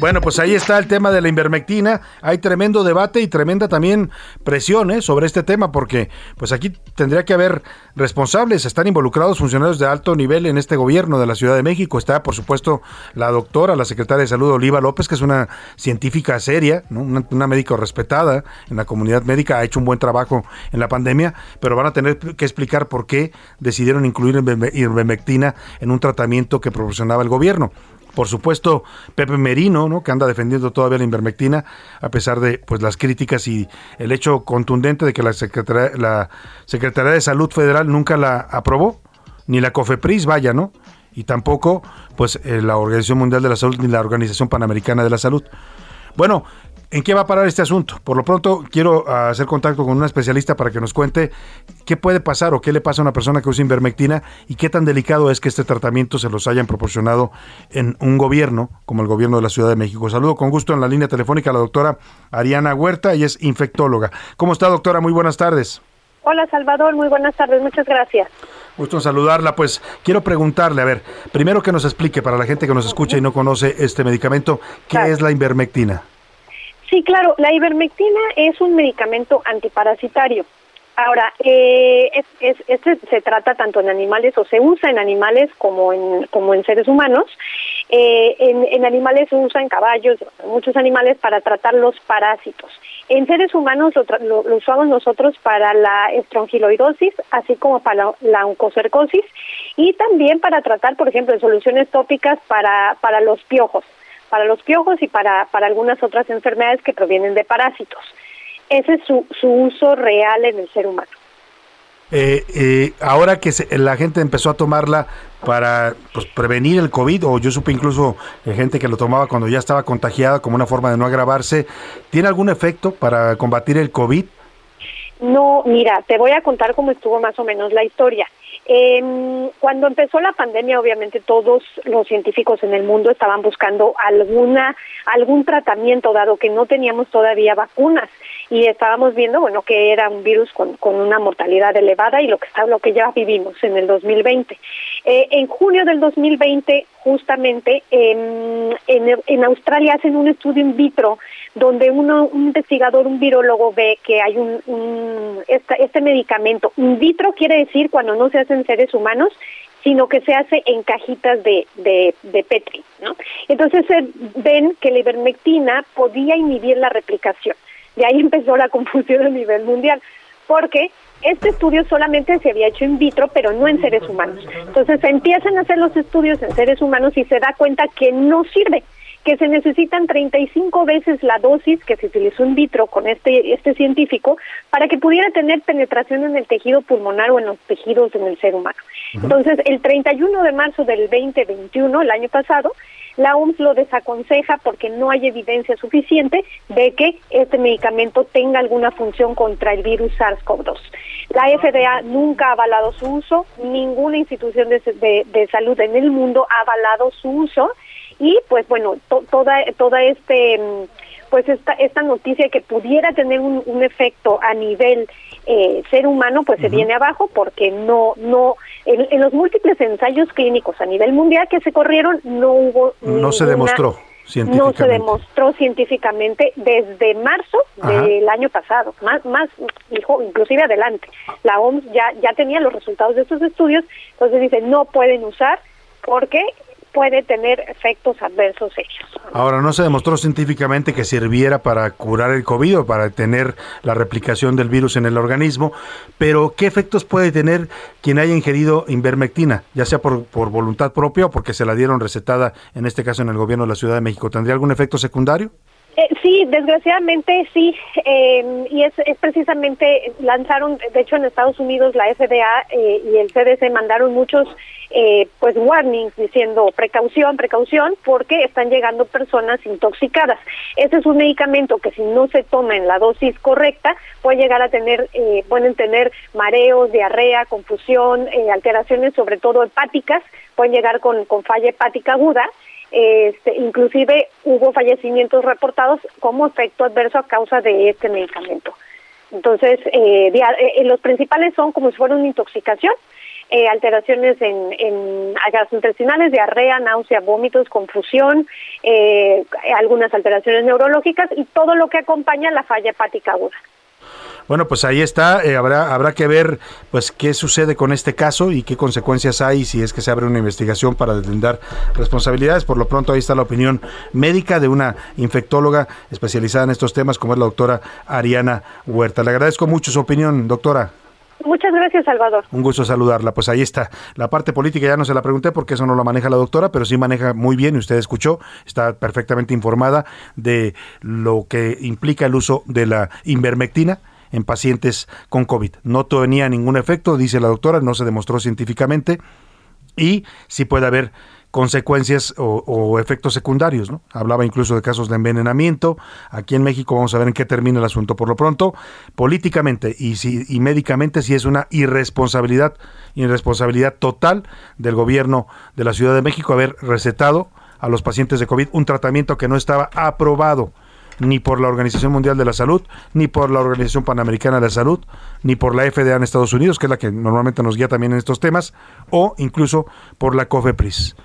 Bueno, pues ahí está el tema de la invermectina. Hay tremendo debate y tremenda también presión ¿eh? sobre este tema, porque pues aquí tendría que haber responsables. Están involucrados funcionarios de alto nivel en este gobierno de la Ciudad de México. Está, por supuesto, la doctora, la secretaria de Salud, Oliva López, que es una científica seria, una, una médica respetada en la comunidad médica, ha hecho un buen trabajo en la pandemia, pero van a tener que explicar por qué decidieron incluir invermectina en un tratamiento que proporcionaba el gobierno por supuesto Pepe Merino, ¿no? que anda defendiendo todavía la invermectina a pesar de pues las críticas y el hecho contundente de que la Secretaría, la Secretaría de Salud Federal nunca la aprobó, ni la COFEPRIS, vaya, ¿no? Y tampoco pues eh, la Organización Mundial de la Salud ni la Organización Panamericana de la Salud. Bueno, ¿En qué va a parar este asunto? Por lo pronto, quiero ah, hacer contacto con una especialista para que nos cuente qué puede pasar o qué le pasa a una persona que usa invermectina y qué tan delicado es que este tratamiento se los hayan proporcionado en un gobierno como el gobierno de la Ciudad de México. Saludo con gusto en la línea telefónica a la doctora Ariana Huerta y es infectóloga. ¿Cómo está, doctora? Muy buenas tardes. Hola, Salvador. Muy buenas tardes. Muchas gracias. Gusto en saludarla. Pues quiero preguntarle, a ver, primero que nos explique para la gente que nos escucha y no conoce este medicamento, ¿qué es la invermectina? Sí, claro, la ivermectina es un medicamento antiparasitario. Ahora, eh, es, este se trata tanto en animales o se usa en animales como en, como en seres humanos. Eh, en, animales se usa en caballos, muchos animales para tratar los parásitos. En seres humanos lo, usamos nosotros para la estrongiloidosis, así como para la, oncocercosis y también para tratar, por ejemplo, en soluciones tópicas para, para los piojos, para los piojos y para, para algunas otras enfermedades que provienen de parásitos. Ese es su, su uso real en el ser humano. Eh, eh, ahora que la gente empezó a tomarla para pues, prevenir el COVID, o yo supe incluso de gente que lo tomaba cuando ya estaba contagiada como una forma de no agravarse, ¿tiene algún efecto para combatir el COVID? No, mira, te voy a contar cómo estuvo más o menos la historia. Eh, cuando empezó la pandemia, obviamente todos los científicos en el mundo estaban buscando alguna algún tratamiento, dado que no teníamos todavía vacunas y estábamos viendo, bueno, que era un virus con, con una mortalidad elevada y lo que está, lo que ya vivimos en el 2020. Eh, en junio del 2020, justamente en, en, Australia hacen un estudio in vitro donde uno, un investigador, un virólogo ve que hay un, un este medicamento in vitro quiere decir cuando no se hace en seres humanos sino que se hace en cajitas de, de, de Petri, ¿no? Entonces ven que la ivermectina podía inhibir la replicación. De ahí [laughs] empezó la confusión a nivel mundial, porque este estudio solamente se había hecho in vitro, pero no en seres humanos. Entonces se empiezan a hacer los estudios en seres humanos y se da cuenta que no sirve, que se necesitan 35 veces la dosis que se utilizó in vitro con este, este científico para que pudiera tener penetración en el tejido pulmonar o en los tejidos en el ser humano. Entonces, el 31 de marzo del 2021, el año pasado, la OMS lo desaconseja porque no hay evidencia suficiente de que este medicamento tenga alguna función contra el virus SARS-CoV-2. La FDA nunca ha avalado su uso, ninguna institución de, salud en el mundo ha avalado su uso y pues bueno, toda toda este mm, pues esta esta noticia que pudiera tener un, efecto a nivel eh, ser humano pues se viene abajo porque no no en, los múltiples ensayos clínicos a nivel mundial que se corrieron no hubo no se demostró no se demostró científicamente desde marzo del año pasado, más, más, inclusive adelante. La OMS ya, ya tenía los resultados de estos estudios, entonces dice no pueden usar porque puede tener efectos adversos serios. Ahora, no se demostró científicamente que sirviera para curar el COVID o para tener la replicación del virus en el organismo, pero ¿qué efectos puede tener quien haya ingerido invermectina, ya sea por, por voluntad propia o porque se la dieron recetada, en este caso en el gobierno de la Ciudad de México? ¿Tendría algún efecto secundario? Eh, sí, desgraciadamente sí, eh, y es, es, precisamente, lanzaron, de hecho en Estados Unidos la FDA eh, y el CDC mandaron muchos eh, pues warnings diciendo precaución, precaución, porque están llegando personas intoxicadas. Ese es un medicamento que si no se toma en la dosis correcta puede llegar a tener, eh, pueden tener mareos, diarrea, confusión, alteraciones sobre todo hepáticas, pueden llegar con, con falla hepática aguda este, inclusive hubo fallecimientos reportados como efecto adverso a causa de este medicamento. Entonces, eh, eh, los principales son como si fuera una intoxicación, eh, alteraciones en, en gastrointestinales, diarrea, náusea, vómitos, confusión, algunas alteraciones neurológicas y todo lo que acompaña la falla hepática aguda. Bueno, pues ahí está. Eh, habrá habrá que ver, pues, qué sucede con este caso y qué consecuencias hay si es que se abre una investigación para deslindar responsabilidades. Por lo pronto ahí está la opinión médica de una infectóloga especializada en estos temas, como es la doctora Ariana Huerta. Le agradezco mucho su opinión, doctora. Muchas gracias, Salvador. Un gusto saludarla. Pues ahí está. La parte política ya no se la pregunté porque eso no lo maneja la doctora, pero sí maneja muy bien, y usted escuchó, está perfectamente informada de lo que implica el uso de la invermectina en pacientes con COVID. No tenía ningún efecto, dice la doctora, no se demostró científicamente y sí puede haber consecuencias o, efectos secundarios. ¿no? Hablaba incluso de casos de envenenamiento. Aquí en México vamos a ver en qué termina el asunto. Por lo pronto, políticamente y, si, y médicamente sí es una irresponsabilidad, irresponsabilidad total del gobierno de la Ciudad de México haber recetado a los pacientes de COVID un tratamiento que no estaba aprobado ni por la Organización Mundial de la Salud, ni por la Organización Panamericana de la Salud, ni por la FDA en Estados Unidos, que es la que normalmente nos guía también en estos temas, o incluso por la COFEPRIS.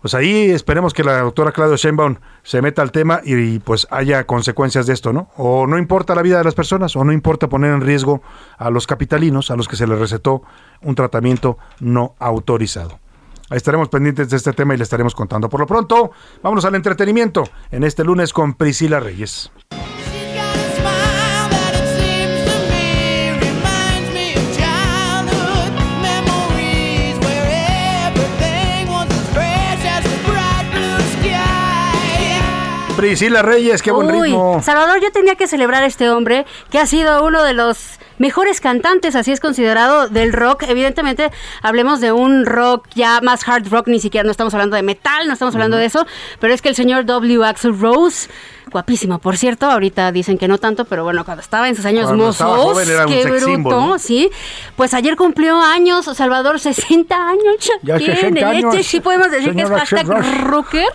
pues ahí esperemos que la doctora Claudia Sheinbaum se meta al tema y, pues haya consecuencias de esto, ¿no? O no importa la vida de las personas, o no importa poner en riesgo a los capitalinos, a los que se les recetó un tratamiento no autorizado. Ahí estaremos pendientes de este tema y le estaremos contando. Por lo pronto, vámonos al entretenimiento en este lunes con Priscila Reyes. Priscila Reyes, qué buen Uy, ritmo. Salvador, yo tenía que celebrar a este hombre que ha sido uno de los mejores cantantes, así es considerado, del rock. Evidentemente, hablemos de un rock ya más hard rock, ni siquiera no estamos hablando de metal, no estamos hablando de eso, pero es que el señor W. Axel Rose, guapísimo, por cierto, ahorita dicen que no tanto, pero bueno, cuando estaba en sus años Cuando mozos, qué bruto, symbol, ¿no? sí. Pues ayer cumplió años, Salvador, 60 años. Ya tiene. 60 años, Este sí podemos decir que es hashtag rocker.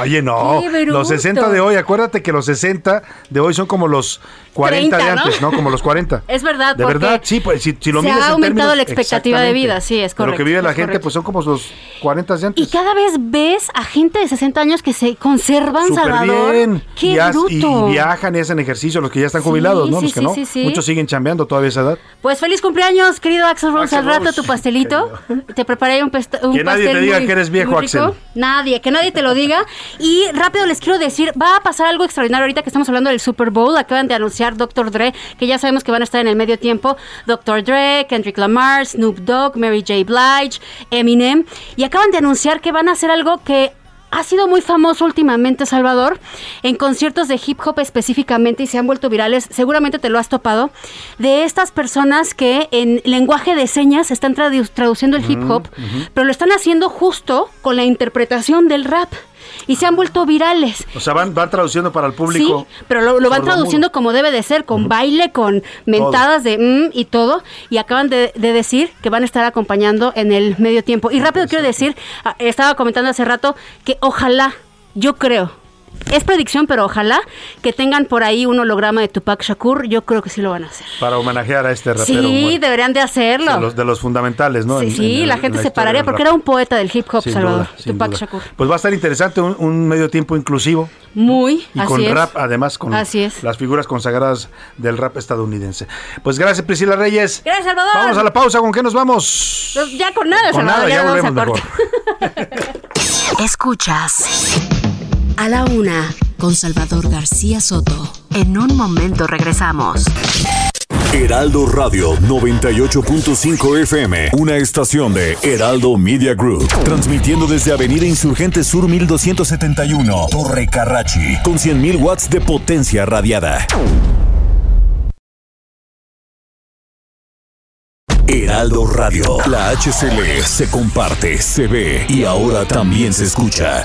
Oye, no, los 60 de hoy, acuérdate que los 60 de hoy son como los 40 de 30, ¿no? antes, ¿no? Como los 40. [laughs] Es verdad, De verdad, sí, pues si, si lo se mides ha en aumentado términos- la expectativa de vida, sí, es De Lo correcto, que vive la gente, correcto. pues son como los 40 de antes. Y cada vez ves a gente de 60 años que se conservan, Súper Salvador. bien. ¡Qué y, has- bruto! y viajan y hacen ejercicio, los que ya están Sí, jubilados, ¿no? sí, los que sí, no. sí. Muchos siguen chambeando todavía a esa edad. Pues feliz cumpleaños, querido Axel Rose. Al rato tu pastelito. [laughs] Te preparé un, pesta- un Que nadie te diga muy- que eres viejo. Axel. Nadie, que nadie te lo diga. Y rápido les quiero decir, va a pasar algo extraordinario ahorita que estamos hablando del Super Bowl. Acaban de anunciar Dr. Dre, que ya sabemos que van a estar en el medio tiempo. Dr. Dre, Kendrick Lamar, Snoop Dogg, Mary J. Blige, Eminem. Y acaban de anunciar que van a hacer algo que ha sido muy famoso últimamente, Salvador, en conciertos de hip hop específicamente y se han vuelto virales, seguramente te lo has topado, de estas personas que en lenguaje de señas están tradu- traduciendo el hip hop, pero lo están haciendo justo con la interpretación del rap y se han vuelto virales. O sea, van, van traduciendo para el público. Sí, pero lo, lo van traduciendo como debe de ser, con baile, con mentadas de mm y todo. Y acaban de, de decir que van a estar acompañando en el medio tiempo. Y rápido quiero decir, ah, estaba comentando hace rato que ojalá, yo creo, es predicción, pero ojalá que tengan por ahí un holograma de Tupac Shakur. Yo creo que sí lo van a hacer. Para homenajear a este rapero. Sí, deberían de hacerlo. de, los, de los fundamentales, ¿no? sí, En- sí, en la el- gente en se pararía porque era un poeta del hip hop, Sin Salvador. duda, Tupac duda. Shakur. Pues va a estar interesante un, un medio tiempo inclusivo Muy, y así con es. rap, además, con Así es. las figuras consagradas del rap estadounidense. Pues gracias, Priscila Reyes. Gracias, Salvador. Vamos a la pausa, ¿con qué nos vamos? Pues Ya con nada, Con Salvador, nada, ya vamos volvemos a mejor. [laughs] Escuchas a la una con Salvador García Soto. En un momento regresamos. Heraldo Radio 98.5 FM, una estación de Heraldo Media Group, transmitiendo desde Avenida Insurgente Sur 1271, Torre Carrachi, con 100.000 watts de potencia radiada. Heraldo Radio, la HCL se comparte, se ve y ahora también se escucha.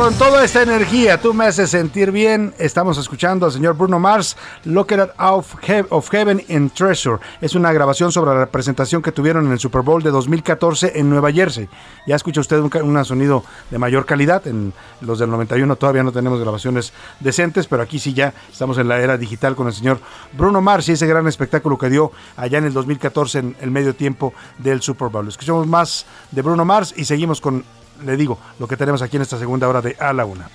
Con toda esta energía, tú me haces sentir bien. Estamos escuchando al señor Bruno Mars, Locker He- of Heaven and Treasure. Es una grabación sobre la representación que tuvieron en el Super Bowl de 2014 en Nueva Jersey. Ya escucha usted un, un sonido de mayor calidad. En los del 91 todavía no tenemos grabaciones decentes, pero aquí sí ya estamos en la era digital con el señor Bruno Mars y ese gran espectáculo que dio allá en el 2014 en el medio tiempo del Super Bowl. Escuchamos más de Bruno Mars y seguimos con le digo, lo que tenemos aquí en esta segunda hora de A la Una.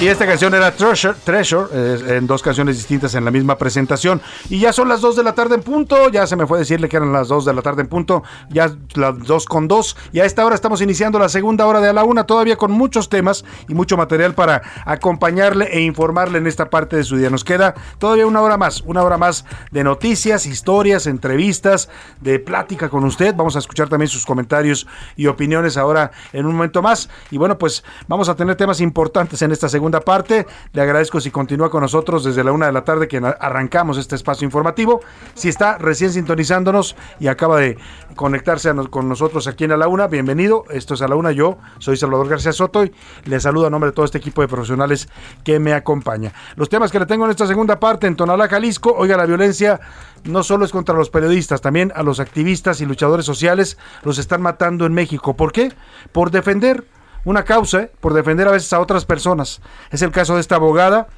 Y esta canción era Treasure, Treasure en dos canciones distintas en la misma presentación. Y ya son las 2 de la tarde en punto. Ya se me fue decirle que eran las 2 de la tarde en punto. Ya las 2 con 2. Y a esta hora estamos iniciando la segunda hora de a la una, todavía con muchos temas y mucho material para acompañarle e informarle en esta parte de su día. Nos queda todavía una hora más, una hora más de noticias, historias, entrevistas, de plática con usted. Vamos a escuchar también sus comentarios y opiniones ahora en un momento más. Y bueno, pues vamos a tener temas importantes en esta segunda parte. Le agradezco si continúa con nosotros desde la una de la tarde que arrancamos este espacio informativo. Si está recién sintonizándonos y acaba de conectarse con nosotros aquí en A la Una, bienvenido. Esto es A la Una. Yo soy Salvador García Soto y le saludo a nombre de todo este equipo de profesionales que me acompaña. Los temas que le tengo en esta segunda parte en Tonalá, Jalisco. Oiga, la violencia no solo es contra los periodistas, también a los activistas y luchadores sociales los están matando en México. ¿Por qué? Por defender una causa, ¿eh? por defender a veces a otras personas. Es el caso de esta abogada,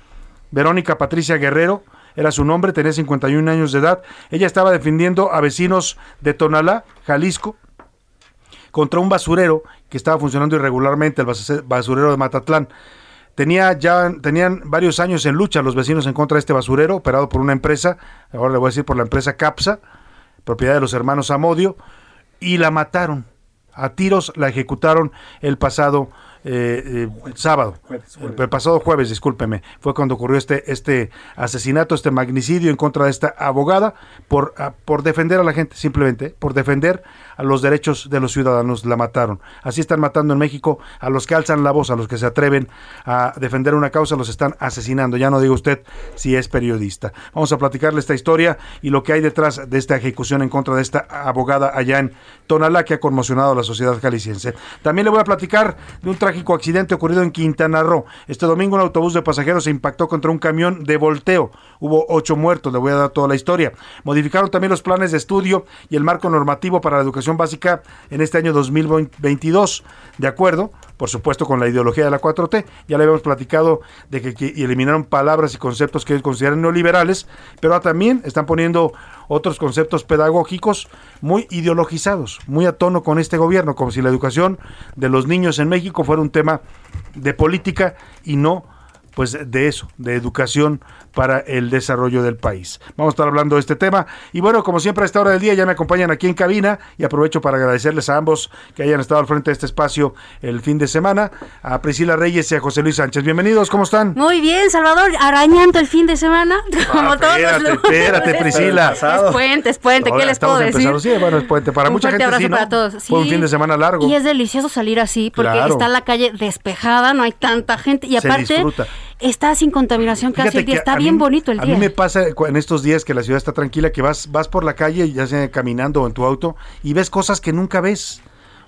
Verónica Patricia Guerrero, era su nombre, tenía 51 años de edad. Ella estaba defendiendo a vecinos de Tonalá, Jalisco, contra un basurero que estaba funcionando irregularmente, el bas- basurero de Matatlán. Tenía ya, tenían varios años en lucha los vecinos en contra de este basurero, operado por una empresa, ahora le voy a decir por la empresa Capsa, propiedad de los hermanos Amodio, y la mataron. A tiros la ejecutaron el pasado eh, eh, sábado, el, el pasado jueves, discúlpeme, fue cuando ocurrió este, este asesinato, este magnicidio en contra de esta abogada por, ah, por defender a la gente, simplemente, por defender a los derechos de los ciudadanos, la mataron. Así están matando en México a los que alzan la voz, a los que se atreven a defender una causa, los están asesinando. Ya no diga usted si es periodista. Vamos a platicarle esta historia y lo que hay detrás de esta ejecución en contra de esta abogada allá en Tonalá que ha conmocionado a la sociedad jalisciense. También le voy a platicar de un trágico accidente ocurrido en Quintana Roo. Este domingo un autobús de pasajeros se impactó contra un camión de volteo. Hubo ocho muertos, le voy a dar toda la historia. Modificaron también los planes de estudio y el marco normativo para la educación básica en este año 2022. De acuerdo, por supuesto, con la ideología de la 4T. Ya le habíamos platicado de que, eliminaron palabras y conceptos que ellos consideran neoliberales, pero también están poniendo otros conceptos pedagógicos muy ideologizados, muy a tono con este gobierno, como si la educación de los niños en México fuera un tema de política y no pues de eso, de educación para el desarrollo del país. Vamos a estar hablando de este tema. Y bueno, como siempre a esta hora del día ya me acompañan aquí en cabina y aprovecho para agradecerles a ambos que hayan estado al frente de este espacio el fin de semana, a Priscila Reyes y a José Luis Sánchez. Bienvenidos, ¿cómo están? Muy bien, Salvador, arañando el fin de semana. [laughs] Como todos los Ah, espérate, lunes. espérate, Priscila. Es puente, es puente, ¿qué Ahora les puedo decir? empezando. Sí, bueno, es puente. Para Un mucha gente abrazo sí, ¿no? para todos. Fue un fin de semana largo. Y es delicioso salir así porque Claro. está la calle despejada, no hay tanta gente y aparte. Está sin contaminación casi Fíjate el día. Está a mí- bien bonito el A día. mí me pasa en estos días que la ciudad está tranquila, que vas, vas por la calle, ya sea caminando o en tu auto, y ves cosas que nunca ves.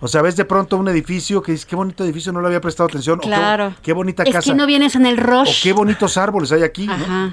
O sea, ves de pronto un edificio que dices, qué bonito edificio, no le había prestado atención. o qué- Claro. qué, bonita es casa. que no vienes en el o rush. qué bonitos árboles hay aquí,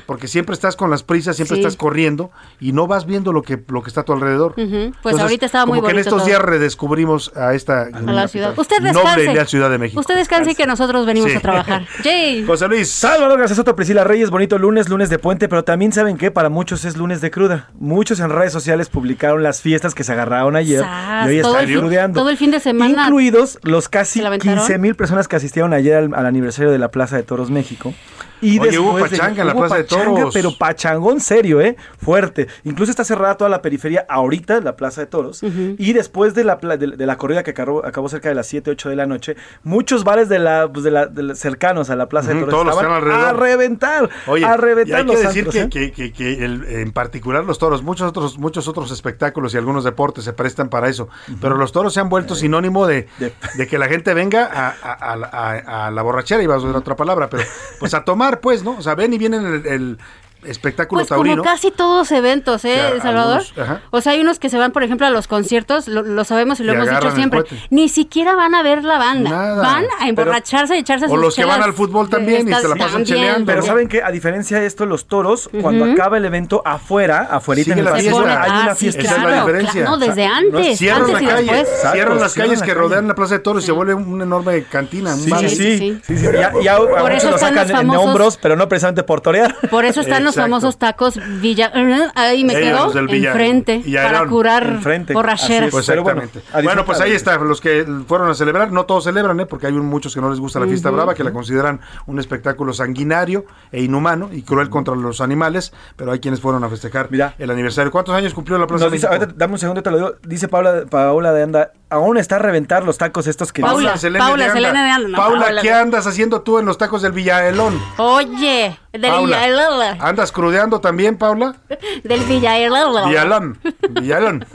porque siempre estás con las prisas, siempre Sí. estás corriendo y no vas viendo lo que, lo que está a tu alrededor. Pues Entonces, ahorita estaba muy como que en bonito estos todo. días redescubrimos a esta a la ciudad. Usted noble descanse. idea Ciudad de México. Usted descanse que nosotros venimos Sí. a trabajar. [laughs] Jay. José Luis. Salvador García Soto, Priscila Reyes, bonito lunes, lunes de puente, pero también saben que para muchos es lunes de cruda. Muchos en redes sociales publicaron las fiestas que se agarraron ayer Sas, y hoy están crudeando. todo el fin de semana. Incluidos los casi ¿Se la aventaron? 15 mil personas que asistieron ayer al, al aniversario de la Plaza de Toros México. Y Oye, hubo después de- pachanga en la hubo Plaza de Toros. Pero pachangón serio, ¿eh? Fuerte. Incluso está cerrada toda la periferia ahorita, la Plaza de Toros. Y después de la, de, de la corrida que acabó, acabó cerca de las 7, 8 de la noche, muchos bares de la, pues, de la, de la- cercanos a la Plaza Ujú, de Toros todos los que estaban a reventar. Oye, a y reventar hay que decir antros, que, ¿eh? que- que- que el- en particular los toros, muchos otros, muchos otros espectáculos y algunos deportes se prestan para eso, pero los toros se han vuelto sinónimo de, de que la gente venga a, a- a la- a- a la borrachera, iba a usar otra palabra, pero pues a tomar, pues, ¿no? O sea, ven y vienen el, el- espectáculo Pues taurino. como casi todos eventos, ¿eh, Que Salvador? algunos, ajá. O sea, hay unos que se van, por ejemplo, a los conciertos, lo, lo sabemos y lo Y hemos dicho siempre. Ni siquiera van a ver la banda. Nada. Van a emborracharse y echarse O sus los que van al fútbol también y se la pasan cheleando. Pero saben que a diferencia de esto, los toros, cuando Ujú. acaba el evento afuera, afuera en el la fiesta. hay una Ah, sí, fiesta. Esa es la claro, diferencia. claro, no, desde O sea, antes, Cierran antes la y calle, después. Exacto, cierran las cierran calles la que calle. rodean la Plaza de Toros y se vuelve una enorme cantina. Sí, sí, sí, sí. sí. Ya, ya Por eso lo están sacan los en famosos- hombros, pero no precisamente por torear. Por eso están los Exacto. famosos tacos Villa... Ahí me quedo enfrente para curar Enfrente. borracheras. Pues bueno, Bueno, pues ahí está, los que fueron a celebrar, no todos celebran, ¿eh? porque hay muchos que no les gusta la fiesta brava, que la consideran un espectáculo sanguinario e inhumano y cruel contra los animales, pero hay quienes fueron a festejar Mira. el aniversario. ¿Cuántos años cumplió la Plaza de dice, ahorita, dame un segundo, te lo digo. Dice Paula, Paula de Anda, aún está a reventar los tacos estos que Paula, Selene Paula, de Anda. De Anda, no, Paula, Paula ¿qué andas haciendo tú en los tacos del Villaelón? Oye, del Paula. ¿Andas crudeando también, Paula? [laughs] Del Villa... Villalón. Villalón.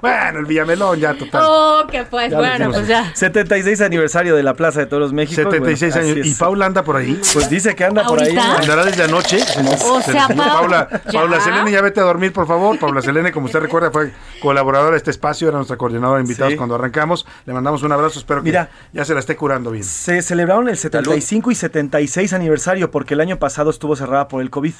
Bueno, el Villamelón ya total. Oh, que pues, Ya bueno, pues ya. 76 aniversario de la Plaza de Toros México. y bueno, 76 así años. es. ¿Y Paula anda por ahí? Pues dice que anda por ahí. Andará desde anoche. O sea, Se- Pau- Paula, ¿ya? Paula Selene, ya vete a dormir, por favor. Paula Selene, como usted recuerda, fue colaboradora de este espacio, era nuestra coordinadora de invitados Sí. cuando arrancamos. Le mandamos un abrazo, espero que Mira. ya se la esté curando bien. Se celebraron el 75 y 76 aniversario porque el año pasado estuvo cerrada por el COVID.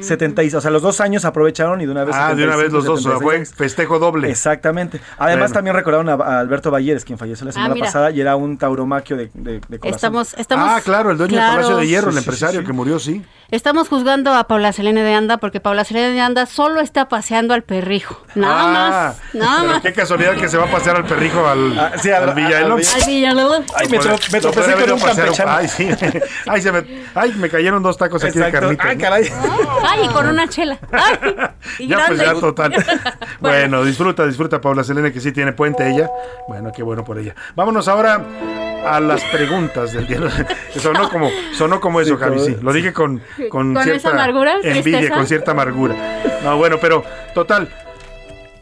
76, o sea, los dos años aprovecharon y de una vez. Ah, de una 75 vez los dos, o sea, fue 76. festejo doble. Exactamente. Además, Bueno. también recordaron a, a Alberto Valleres, quien falleció la semana mira. pasada y era un tauromaquio de, de, de corazón. Estamos, estamos... Ah, claro, el dueño Claro. del Palacio de Hierro, Sí, el sí, empresario sí, sí. que murió, sí. Estamos juzgando a Paula Selene de Anda porque Paula Selene de Anda solo está paseando al perrijo. Nada Ah, más. Nada pero más. qué casualidad que se va a pasear al perrijo al, Ah, sí, al- Villalobos. Ay, me, tro- me tropecé con un campechano. Ay, sí. [laughs] Ay, se me, ay, me cayeron dos tacos aquí de Exacto. carnita. Ay, ¿no? caray. Ay, y con una chela. Ay, y Ya, pues ya total. [laughs] bueno, disfruta, disfruta, Paula Selene, que sí tiene puente ella. Bueno, qué bueno por ella. Vámonos ahora a las preguntas del día. [laughs] sonó como, sonó como eso, Sí, Javi, como- sí. Lo dije con, con, ¿Con cierta esa amargura, envidia, tristeza? con cierta amargura. No, bueno, pero total.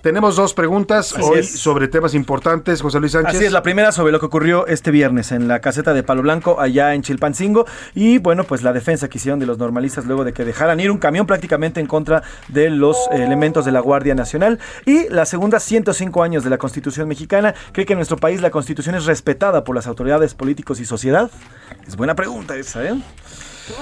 Tenemos dos preguntas Así hoy es. sobre temas importantes, José Luis Sánchez. Así es, la primera sobre lo que ocurrió este viernes en la caseta de Palo Blanco, allá en Chilpancingo. Y bueno, pues la defensa que hicieron de los normalistas luego de que dejaran ir un camión prácticamente en contra de los elementos de la Guardia Nacional. Y la segunda, 105 años de la Constitución mexicana. ¿Cree que en nuestro país la Constitución es respetada por las autoridades políticos y sociedad? Es buena pregunta esa, ¿eh?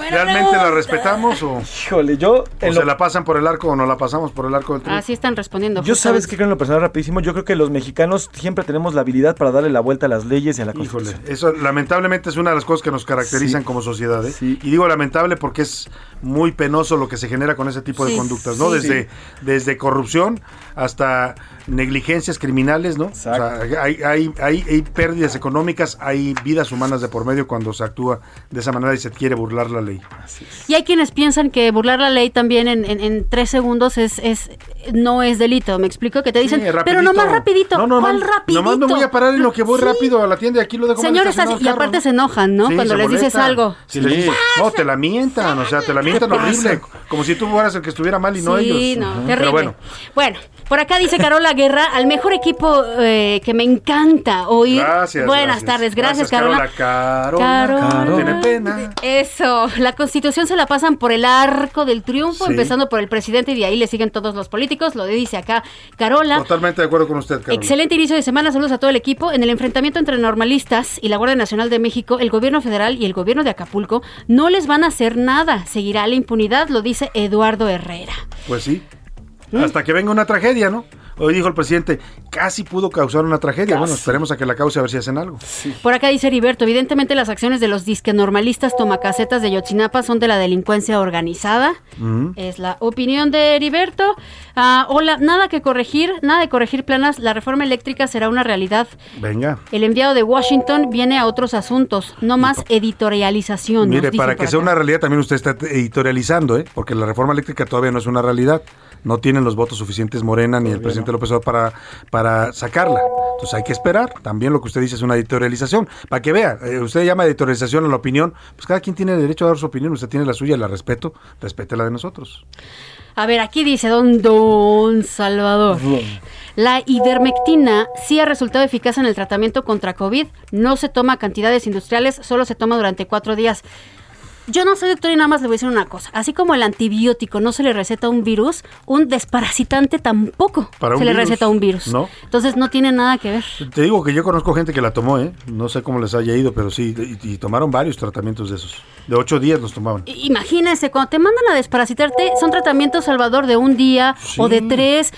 ¿Realmente la respetamos o, o Híjole, yo... en se la pasan por el arco o no la pasamos por el arco del triunfo? Así están respondiendo. Yo sabes justamente. que creo en lo personal rapidísimo, yo creo que los mexicanos siempre tenemos la habilidad para darle la vuelta a las leyes y a la Híjole, constitución. eso lamentablemente es una de las cosas que nos caracterizan Sí. como sociedad. ¿eh? Sí. Y digo lamentable porque es muy penoso lo que se genera con ese tipo de Sí, conductas, ¿no? sí. Desde, desde corrupción hasta negligencias criminales, ¿no? O sea, hay, hay, hay, hay pérdidas económicas, hay vidas humanas de por medio cuando se actúa de esa manera y se quiere burlar la ley. Y hay quienes piensan que burlar la ley también en, en- en tres segundos es, es no es delito. Me explico que te dicen, Sí, pero rapidito. no más rapidito. No, no, ¿Cuál no, rapidito? Nomás me voy a parar en lo que voy Sí. rápido a la tienda y aquí lo dejo Señores, así- y aparte ¿no? se enojan, ¿no? Sí, Cuando les dices algo. Si les dices, no, te la mientan, o sea, te la mientan horrible, como si tú fueras el que estuviera mal y no Sí, ellos. no, Ujú. terrible. Pero bueno, Bueno, por acá dice Carola Guerra, al mejor equipo eh, que me encanta oír. gracias. Buenas gracias. tardes, gracias, Carola. Carola. Carola. Tiene pena. Eso, la constitución se la pasan por el arco del triunfo, Sí. empezando por el presidente y de ahí le siguen todos los políticos, lo dice acá Carola. Totalmente de acuerdo con usted, Carola. Excelente inicio de semana, saludos a todo el equipo. En el enfrentamiento entre normalistas y la Guardia Nacional de México, el gobierno federal y el gobierno de Acapulco no les van a hacer nada. Seguirá la impunidad, lo dice Eduardo Herrera. Pues sí. ¿Mm? Hasta que venga una tragedia, ¿no? Hoy dijo el presidente, casi pudo causar una tragedia. Bueno, esperemos a que la cause a ver si hacen algo. Por acá dice Heriberto, evidentemente las acciones de los disque normalistas tomacasetas de Yotzinapa son de la delincuencia organizada. Es la opinión de Heriberto. Ah, hola, nada que corregir, nada de corregir planas. La reforma eléctrica será una realidad. Venga. El enviado de Washington viene a otros asuntos, no más editorialización. Mire, para que sea acá. una realidad también usted está editorializando, ¿eh? Porque la reforma eléctrica todavía no es una realidad. No tienen los votos suficientes Morena ni el presidente López Obrador para, para sacarla. Entonces hay que esperar. También lo que usted dice es una editorialización. Para que vea, eh, usted llama editorialización a la opinión. Pues cada quien tiene derecho a dar su opinión. Usted tiene la suya, la respeto. Respete la de nosotros. A ver, aquí dice don Don Salvador. La ivermectina sí ha resultado eficaz en el tratamiento contra COVID. No se toma a cantidades industriales, solo se toma durante cuatro días. Yo no soy doctor y nada más le voy a decir una cosa. Así como el antibiótico no se le receta a un virus, un desparasitante tampoco Para se le virus, receta a un virus. ¿no? Entonces no tiene nada que ver. Te digo que yo conozco gente que la tomó, ¿eh? No sé cómo les haya ido, pero sí, y, y tomaron varios tratamientos de esos. De ocho días los tomaban. Imagínense, cuando te mandan a desparasitarte, son tratamientos Salvador de un día o de tres,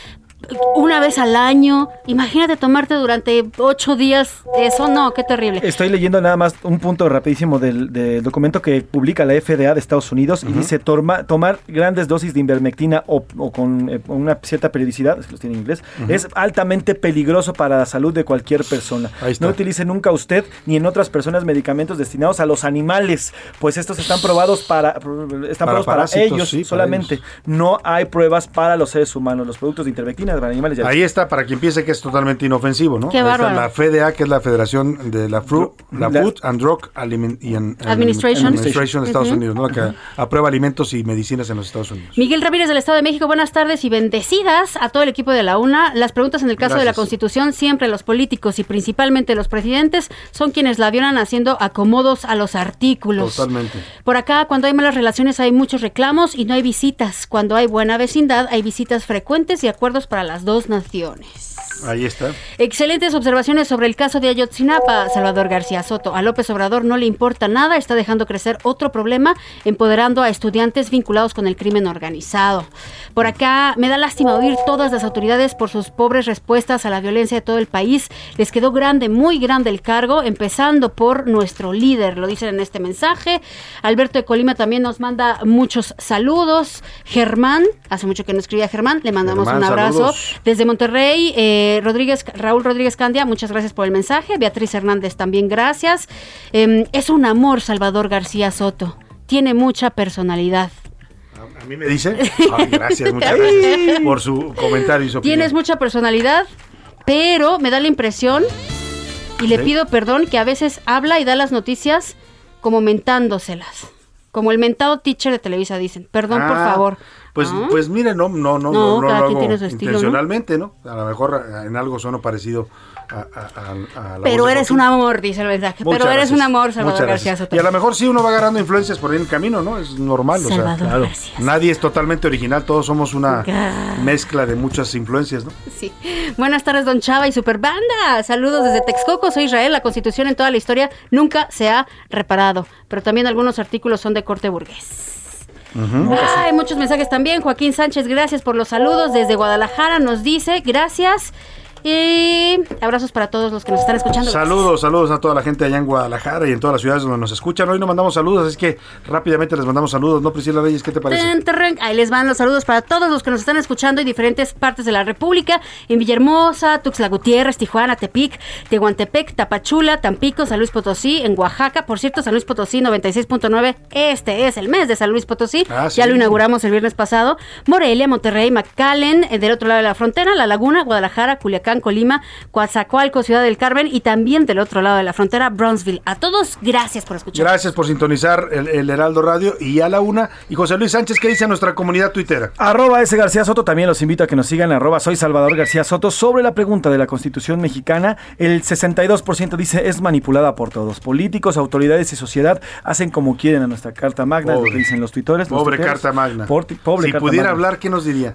una vez al año. Imagínate tomarte durante ocho días eso, no, qué terrible. Estoy leyendo nada más un punto rapidísimo del, del documento que publica la FDA de Estados Unidos y dice tomar grandes dosis de ivermectina o, o con eh, una cierta periodicidad, es que los tiene en inglés, es altamente peligroso para la salud de cualquier persona. Ahí está. No utilice nunca usted ni en otras personas medicamentos destinados a los animales, pues estos están probados para, están Para probados para ellos sí, para solamente. No hay pruebas para los seres humanos. Los productos de para animales ya Ahí está, para quien piense que es totalmente inofensivo, ¿no? Qué Ahí está bárbaro. la FDA, que es la Federación de la, Fru- la La- Food and Drug Aliment- y an- Administration. Administration de Estados. Unidos, ¿no? La que aprueba alimentos y medicinas en los Estados Unidos. Miguel Ramírez del Estado de México, buenas tardes y bendecidas a todo el equipo de la UNA. Las preguntas en el caso de la. Constitución, siempre los políticos y principalmente los presidentes son quienes la violan haciendo acomodos a los artículos. Totalmente. Por acá, cuando hay malas relaciones, hay muchos reclamos y no hay visitas. Cuando hay buena vecindad, hay visitas frecuentes y acuerdos para las dos naciones. Ahí está. Excelentes observaciones sobre el caso de Ayotzinapa, Salvador García Soto. A López Obrador no le importa nada, está dejando crecer otro problema, empoderando a estudiantes vinculados con el crimen organizado. Por acá, me da lástima oír todas las autoridades por sus pobres respuestas a la violencia de todo el país. Les quedó grande, muy grande el cargo, empezando por nuestro líder, lo dicen en este mensaje. Alberto de Colima también nos manda muchos saludos. Germán, hace mucho que no escribía Germán, le mandamos Germán, un abrazo. saludos. Desde Monterrey, eh, Rodríguez, Raúl Rodríguez Candia, muchas gracias por el mensaje. Beatriz Hernández también, gracias. Em, es un amor, Salvador García Soto. Tiene mucha personalidad. A mí me dice. [laughs] Ay, gracias, muchas gracias por su comentario y su opinión. Tienes mucha personalidad, pero me da la impresión, y le Sí. pido perdón, que a veces habla y da las noticias como mentándoselas. Como el mentado teacher de Televisa, dicen. Perdón, por Ah, favor. Pues, Ah. pues mire, no, no, no, No, no, no lo hago estilo, ¿no? intencionalmente, ¿no? A lo mejor eh, en algo sueno parecido a, a- a- a la Pero voz eres un amor, dice el mensaje. Muchas pero eres gracias. un amor, Salvador García. Soto. Y a lo mejor sí uno va agarrando influencias por ahí en el camino, ¿no? Es normal, o sea, Salvador García nadie es totalmente original, todos somos una mezcla de muchas influencias, ¿no? Sí. Buenas tardes, Don Chava y Superbanda. Saludos desde Texcoco. Soy Israel. La constitución en toda la historia nunca se ha reparado. Pero también algunos artículos son de corte burgués. Hay muchos mensajes también. Joaquín Sánchez, gracias por los saludos. Desde Guadalajara nos dice, gracias. Y abrazos para todos los que nos están escuchando. Saludos, saludos a toda la gente allá en Guadalajara y en todas las ciudades donde nos escuchan. Hoy no mandamos saludos, es que rápidamente les mandamos saludos, ¿no, Priscila Reyes? ¿Qué te parece? Ahí les van los saludos para todos los que nos están escuchando en diferentes partes de la República, en Villahermosa, Tuxtla Gutiérrez, Tijuana, Tepic, Tehuantepec, Tapachula, Tampico, San Luis Potosí, en Oaxaca. Por cierto, San Luis Potosí 96.9. Este es el mes de San Luis Potosí. Ah, Ya lo inauguramos el viernes pasado. Morelia, Monterrey, McAllen, eh, del otro lado de la frontera, La Laguna, Guadalajara, Culiacán, Colima, Coatzacoalcos, Ciudad del Carmen y también del otro lado de la frontera, Brownsville. A todos, gracias por escuchar. Gracias por sintonizar el, el Heraldo Radio y a la una. Y José Luis Sánchez, ¿qué dice nuestra comunidad tuitera? Arroba S. García Soto, también los invito a que nos sigan, arroba soy Salvador García Soto. Sobre la pregunta de la Constitución mexicana, el 62% dice es manipulada por todos. Políticos, autoridades y sociedad hacen como quieren a nuestra Carta Magna, lo que dicen los tuitores. los Pobre tuiteros. Carta Magna. Por- pobre si Carta pudiera Magna. hablar, ¿qué nos diría?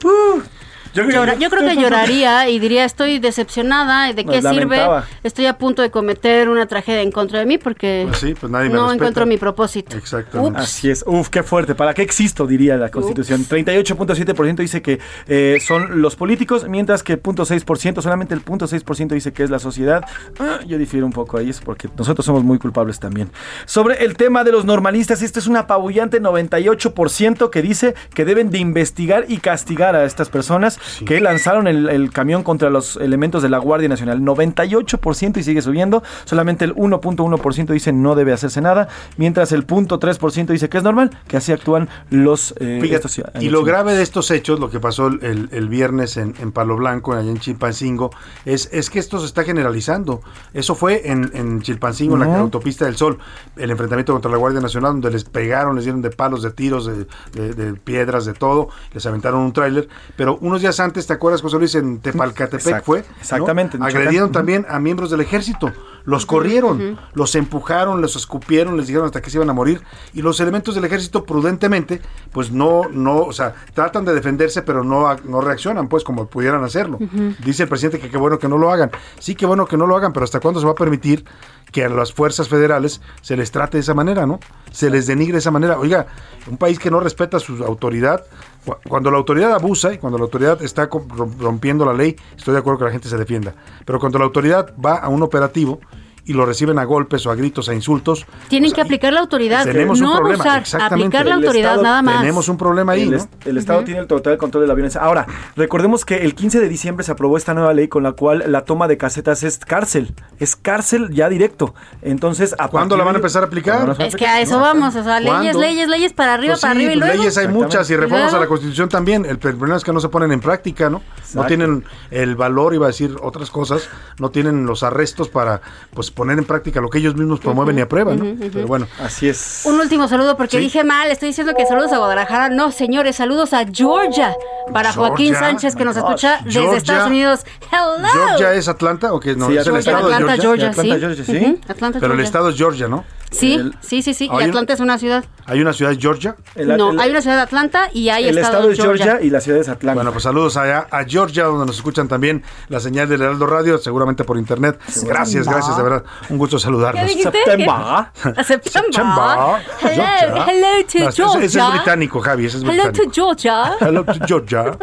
Llora- yo creo que lloraría y diría estoy decepcionada de qué sirve lamentaba. estoy a punto de cometer una tragedia en contra de mí porque Pues sí, pues nadie me no respeta. encuentro mi propósito Exactamente. Así es. Uf, qué fuerte. ¿Para qué existo? Diría la Constitución. 38.7% dice que eh, son los políticos, mientras que el 0.6%, solamente el 0.6% dice que es la sociedad. Ah, yo difiero un poco ahí, es porque nosotros somos muy culpables también. Sobre el tema de los normalistas, este es un apabullante 98% que dice que deben de investigar y castigar a estas personas que lanzaron el, el camión contra los elementos de la Guardia Nacional. 98% y sigue subiendo. Solamente el 1.1% dice no debe hacerse nada, mientras el 0.3% dice que es normal, que así actúan los... eh, Fíjate, estos ciudadanos. y lo grave de estos hechos, lo que pasó el, viernes en, en Palo Blanco, allá en Chilpancingo, es, es que esto se está generalizando. Eso fue en, en Chilpancingo, en la autopista del Sol, el enfrentamiento contra la Guardia Nacional, donde les pegaron, les dieron de palos, de tiros, de, de- de piedras, de todo, les aventaron un tráiler. Pero unos días días antes, ¿te acuerdas, José Luis, en Tepalcatepec Exacto, fue? exactamente. Agredieron también a miembros del ejército. Los corrieron, los empujaron, los escupieron, les dijeron hasta que se iban a morir. Y los elementos del ejército, prudentemente, pues no, no, o sea, tratan de defenderse, pero no, no reaccionan, pues, como pudieran hacerlo. Dice el presidente que qué bueno que no lo hagan. Sí, qué bueno que no lo hagan, pero ¿hasta cuándo se va a permitir que a las fuerzas federales se les trate de esa manera, ¿no? Se les denigre de esa manera. Oiga, un país que no respeta su autoridad, cu- cuando la autoridad abusa y cuando la autoridad está rompiendo la ley, estoy de acuerdo que la gente se defienda. Pero cuando la autoridad va a un operativo y lo reciben a golpes o a gritos, a insultos, Tienen que aplicar la autoridad, tenemos no un problema. abusar, Exactamente. aplicar la El autoridad Estado- nada más. tenemos un problema ahí, El, ¿no? est- el Estado tiene el total control de la violencia. Ahora, recordemos que el 15 de diciembre se aprobó esta nueva ley con la cual la toma de casetas es cárcel. Es cárcel ya directo. Entonces, ¿a ¿Cuándo la van a empezar a aplicar? ¿Cuándo la van a Es que a eso vamos, o sea, leyes, ¿Cuándo? leyes, leyes para arriba, Pues para sí, arriba y pues luego. leyes hay muchas y ¿Y reformas a la Constitución también. El problema es que no se ponen en práctica, ¿no? No tienen el valor, iba a decir otras cosas, no tienen los arrestos para pues poner en práctica lo que ellos mismos promueven y aprueban, ¿no? Pero bueno, así es. Un último saludo porque Sí. dije mal, estoy diciendo que saludos a Guadalajara. No, señores, saludos a Georgia para Joaquín Georgia, Sánchez que nos escucha desde Georgia. Estados Unidos. Hello. ¿Georgia es Atlanta o qué? No, Sí, es el Atlanta, estado de Atlanta, Georgia. Georgia, Atlanta, sí. Georgia, sí. Atlanta, Pero el estado es Georgia, ¿no? Sí, El- sí, sí, sí. Y Hay un- Atlanta es una ciudad. Hay una ciudad Georgia. El- no, el- hay una ciudad de Atlanta y hay el estado, estado es Georgia. Georgia. y la ciudad es Atlanta. Bueno, pues saludos allá a Georgia, donde nos escuchan también la señal del Heraldo Radio, seguramente por internet. Gracias, gracias, de verdad. Un gusto saludarlos. ¿Qué dijiste? September. September. Hello, Georgia. hello to No, ese- Georgia. Ese es británico, Javi, ese es Hello británico. to Georgia. Hello to Georgia.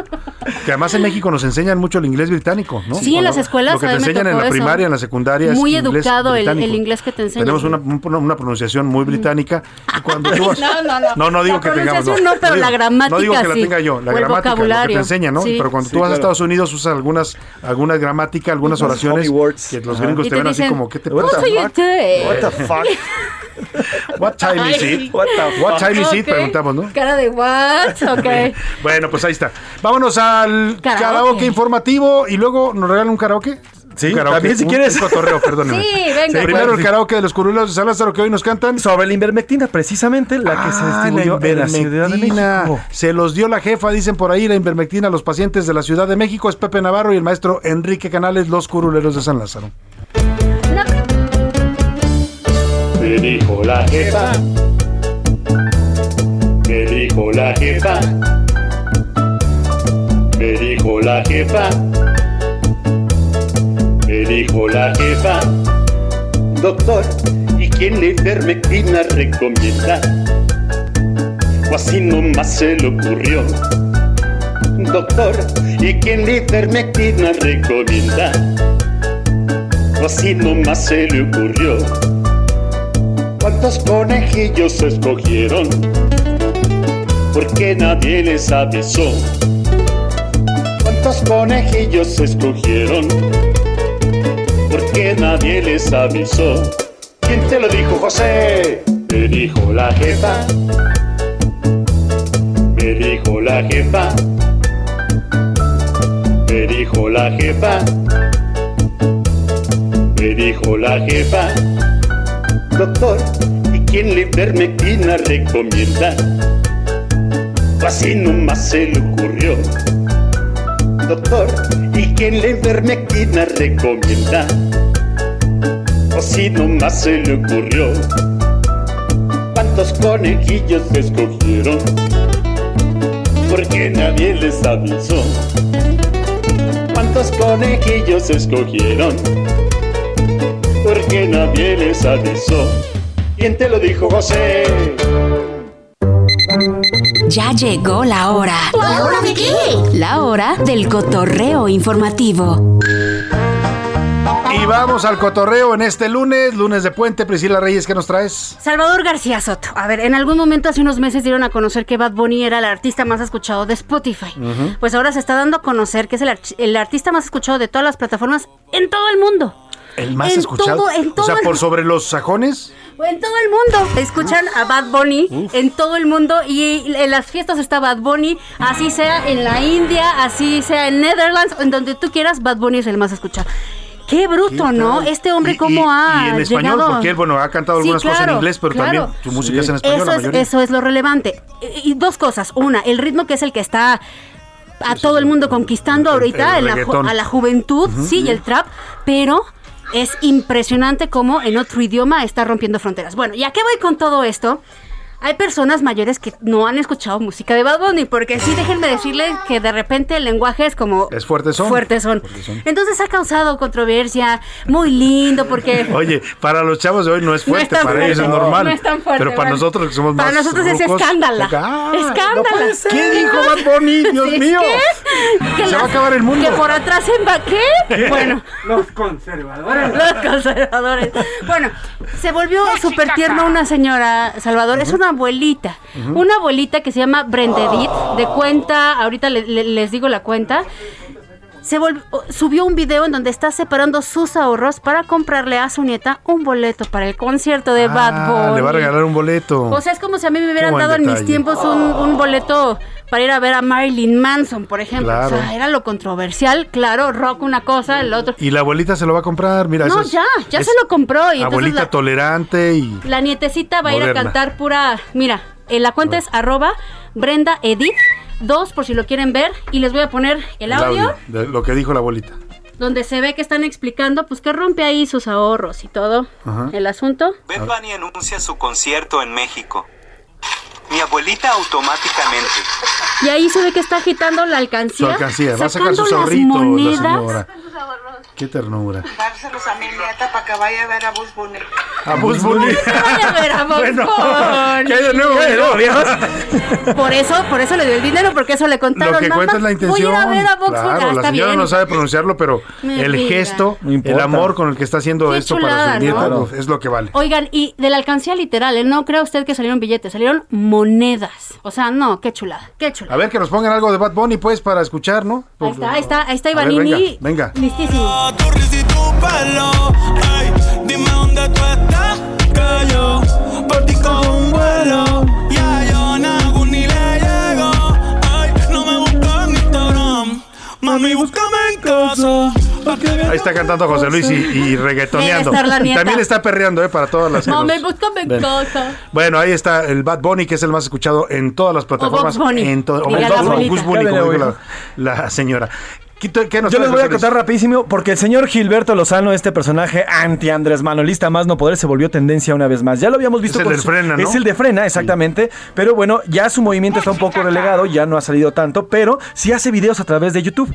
Que además en México nos enseñan mucho el inglés británico, ¿no? Sí, en las escuelas Lo que te enseñan en la eso. primaria, en la secundaria. es Muy inglés educado el, británico. el inglés que te enseñan. Tenemos una, un- una pronunciación muy británica. Y cuando tú vas- [laughs] No, no, no. No, no digo La que tengamos. pronunciación no, pero digo- la gramática No digo que la tenga yo, la O gramática, lo que te enseña, ¿no? Sí. Pero cuando Sí, tú vas a. Estados Unidos usas algunas, algunas gramática, algunas Los oraciones words. que los gringos te te ven así como, ¿qué te pasa? What are you doing? What the fuck? [laughs] What time is Ay. it? What the What fuck? time is it? Ok. Preguntamos, ¿no? Cara de what, [laughs] ok. Bueno, pues ahí está. Vámonos al Karaoke. karaoke, informativo y luego nos regalan un karaoke. Sí, karaoke, también si un- quieres. Un cotorreo, perdóneme. Sí, venga. Primero pues. el karaoke de los curuleros de Salazar que hoy nos cantan. Sobre la invermectina, precisamente la que se Ah, distribuyó en la Ciudad de invermectina. México. Se los dio la jefa, dicen por ahí, la invermectina a los pacientes de la Ciudad de México. Es Pepe Navarro y el maestro Enrique Canales, los curuleros de San Lázaro. Me dijo la jefa, me dijo la jefa, me dijo la jefa, me dijo la jefa, doctor, ¿y quién la ivermectina recomienda? O así nomás se le ocurrió. Doctor, ¿y quién la ivermectina recomienda? O así nomás se le ocurrió. ¿Cuántos conejillos escogieron? Porque nadie les avisó. ¿Cuántos conejillos escogieron? Porque nadie les avisó. ¿Quién te lo dijo, José? Me dijo la jefa. Me dijo la jefa. Me dijo la jefa. Me dijo la jefa. Doctor, ¿y quién la ivermectina recomienda? Así nomás se le ocurrió. Doctor, ¿y quién la ivermectina recomienda? O así nomás se le ocurrió. ¿Cuántos conejillos escogieron? Porque nadie les avisó. ¿Cuántos conejillos escogieron? porque nadie les avisó. ¿Quién te lo dijo, José? Ya llegó la hora. ¿La hora de qué? La hora del cotorreo informativo. Y vamos al cotorreo en este lunes, lunes de puente. Priscila Reyes, ¿qué nos traes? Salvador García Soto. A ver, en algún momento hace unos meses dieron a conocer que Bad Bunny era el artista más escuchado de Spotify. Pues ahora se está dando a conocer que es el, artista más escuchado de todas las plataformas en todo el mundo. El más En escuchado. todo- en o todo sea, el- por sobre los sajones. En todo el mundo. Escuchan a Bad Bunny en todo el mundo y en las fiestas está Bad Bunny, así sea en la India, así sea en Netherlands, en donde tú quieras, Bad Bunny es el más escuchado. Qué bruto, ¿Qué ¿no? Este hombre Y- cómo y- ha Y en español, llegado- porque él, bueno, ha cantado Sí, algunas cosas en inglés, pero claro. también su música es en español, Eso la es, mayoría. eso es lo relevante. Y y dos cosas. Una, el ritmo que es el que está a todo el mundo conquistando ahorita, el la a la juventud, sí, y el trap, pero es impresionante cómo en otro idioma está rompiendo fronteras. Bueno, ¿y a qué voy con todo esto? Hay personas mayores que no han escuchado música de Bad Bunny, porque sí, déjenme decirles que de repente el lenguaje es como... Es fuerte son. Fuertes son. Entonces ha causado controversia, muy lindo, porque... [laughs] Oye, para los chavos de hoy no es No es fuerte, tan para ellos es fuerte, normal. no es tan fuerte, pero para bueno. nosotros que somos más Para nosotros es escándala. Ah, escándala. no puede ser. ¿Qué dijo Bad Bunny? Dios Sí, mío. ¿qué? Que Se va a acabar el mundo. Que por atrás en va- ¿qué? [laughs] Bueno, Los conservadores. los conservadores. Bueno, se volvió súper tierna una señora, Salvador. Es una abuelita. Una abuelita que se llama Brendedit, de cuenta, ahorita le- le- les digo la cuenta. Se volvió- subió un video en donde está separando sus ahorros para comprarle a su nieta un boleto para el concierto de Bad Ah, Bunny. le va a regalar un boleto. O sea, es como si a mí me hubieran dado en mis tiempos un, un boleto para ir a ver a Marilyn Manson, por ejemplo. Claro. O sea, era lo controversial. Claro, rock una cosa, el otro. Y la abuelita se lo va a comprar, mira. No, ya, ya es se lo compró. Y Abuelita la, tolerante y... la nietecita va a ir a cantar pura. Mira, eh, la cuenta es arroba Brenda Edith. Dos, por si lo quieren ver. Y les voy a poner el, el audio, de lo que dijo la abuelita. donde se ve que están explicando, pues que rompe ahí sus ahorros y todo. Ajá. El asunto. Bad Bunny anuncia su concierto en México. Mi abuelita automáticamente. Y ahí se ve que está agitando la alcancía. Su alcancía. Va a sacar sus ahorritos la señora. Qué ternura. Dárselos a mi nieta para que vaya a ver a Bus Bunny. A Bus Bunny. [laughs] Vaya a ver a [laughs] Bob Bueno, Bunny. ¿qué hay de nuevo. [laughs] Por eso, por eso le dio el dinero, porque eso le contaron. Lo que cuenta es la intención. Voy a ir a ver a Vox Bunny. claro, Ah, la señora bien. no sabe pronunciarlo, pero Mi el vida. gesto, No el amor con el que está haciendo Qué esto chulada, para ¿no? pues, es lo que vale. Oigan, y de la alcancía literal, ¿eh? no crea usted que salieron billetes, salieron monedas. O sea, no, qué chulada, qué chulada. A ver, que nos pongan algo de Bad Bunny, pues, para escuchar, ¿no? Ahí está, ahí está, ahí está Ivanini. venga, venga. Listísimo. Tu risa y tu pelo, ey, dime dónde tú estás, que yo por ti cojo un vuelo. Ya yo nago ni le llego, ay, no me busco en Instagram, mami búscame en casa. Ahí está cantando José Luis y, y reggaetoneando. También está perreando, ¿eh? Para todas las No, me ven. casa. Bueno, ahí está el Bad Bunny, que es el más escuchado en todas las plataformas. Bugs Bunny. En to- o Bunny, como me dijo la señora. ¿Qué, te- qué nos Yo les voy a contar rapidísimo porque el señor Gilberto Lozano, este personaje anti Andrés Manolista más no poder, se volvió tendencia una vez más. Ya lo habíamos visto. Es el con del su- Frena, ¿no? Es el de frena, exactamente. Pero bueno, ya su movimiento está un poco relegado, ya no ha salido tanto, pero sí hace videos a través de YouTube.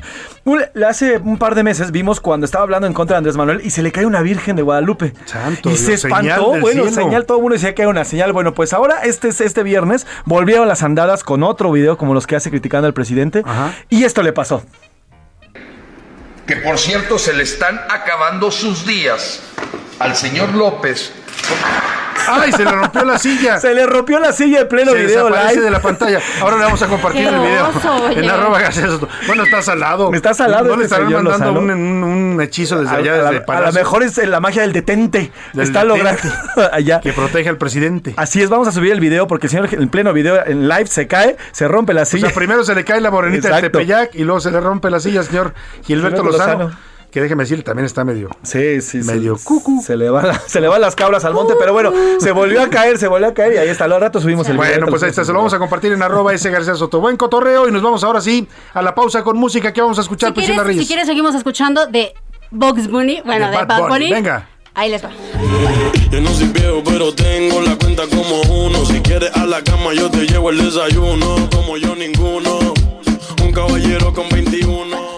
Hace un par de meses vimos cuando estaba hablando en contra de Andrés Manuel y se le cae una Virgen de Guadalupe. Santo y Dios, se espantó. Bueno, cielo. señal, todo el mundo decía que era una señal. Bueno, pues ahora este, este viernes volvieron las andadas con otro video como los que hace criticando al presidente. Y esto le pasó. Que por cierto se le están acabando sus días al señor López. ¡Ay, se le rompió la silla! Se le rompió la silla en pleno Se video desaparece live. de la pantalla. Ahora le vamos a compartir Qué el video oso, oye. en arroba García Soto. Bueno, está salado. Está salado No le este estarán señor mandando un, un- un hechizo desde A- allá, a, desde a palacio. lo mejor es la magia del detente. Del Está detente. logrando [laughs] allá. Que protege al presidente. Así es, vamos a subir el video porque el señor en pleno video en live se cae, se rompe la O silla. sea, primero se le cae la morenita del Exacto. Tepeyac y luego se le rompe la silla al señor Gilberto Gilberto Lozano. Lozano. Que déjeme decirle, también está medio. Sí, sí, medio sí. Se le, va la- [laughs] se le van las cabras al monte, pero bueno, se volvió a caer, se volvió a caer y ahí está. Al rato subimos el video. Bueno, pues ahí está, se lo vamos a compartir en arroba ese García Soto. Buen cotorreo y nos vamos ahora sí a la pausa con música que vamos a escuchar, Si Priscila quieres, Reyes. si quieres, seguimos escuchando de Bugs Bunny. Bueno, De de, Bad Bad Bunny, Bunny. venga. Ahí les va. Yo no soy viejo, pero tengo la cuenta como uno. Si quieres a la cama, yo te llevo el desayuno. Como yo, ninguno. Un caballero con 21.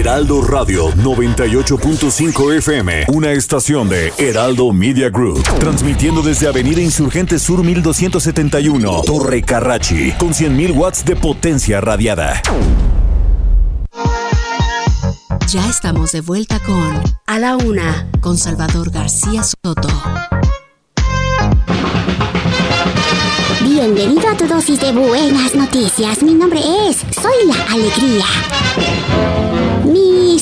Heraldo Radio 98.5 FM, una estación de Heraldo Media Group, transmitiendo desde Avenida Insurgente Sur 1271, Torre Carrachi, con 100.000 watts de potencia radiada. Ya estamos de vuelta con A la Una con Salvador García Soto. Bienvenido a tu dosis de buenas noticias. Mi nombre es Soy la Alegría.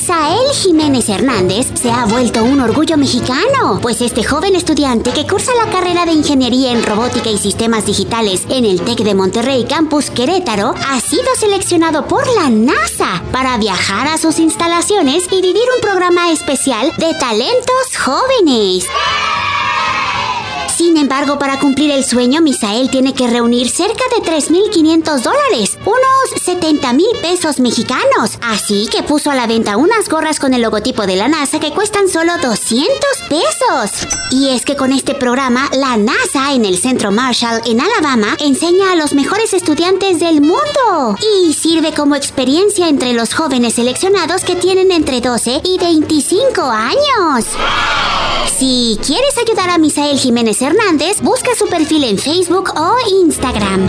Mis Misael Jiménez Hernández se ha vuelto un orgullo mexicano, pues este joven estudiante que cursa la carrera de Ingeniería en Robótica y Sistemas Digitales en el TEC de Monterrey Campus Querétaro ha sido seleccionado por la NASA para viajar a sus instalaciones y vivir un programa especial de talentos jóvenes. Sin embargo, para cumplir el sueño, Misael tiene que reunir cerca de 3.500 dólares, unos 70 mil pesos mexicanos. Así que puso a la venta unas gorras con el logotipo de la NASA que cuestan solo 200 pesos. Y es que con este programa, la NASA en el Centro Marshall en Alabama enseña a los mejores estudiantes del mundo y sirve como experiencia entre los jóvenes seleccionados que tienen entre 12 y 25 años. Si quieres ayudar a Misael Jiménez Hernández, busca su perfil en Facebook o Instagram.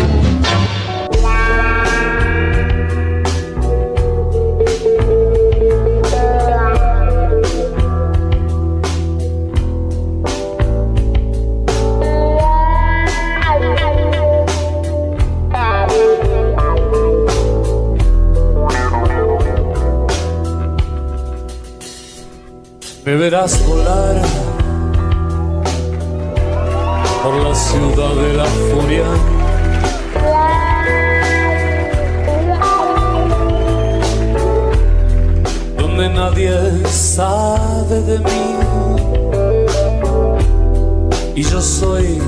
Volar por la ciudad de la furia. Donde nadie sabe de mí. Y yo soy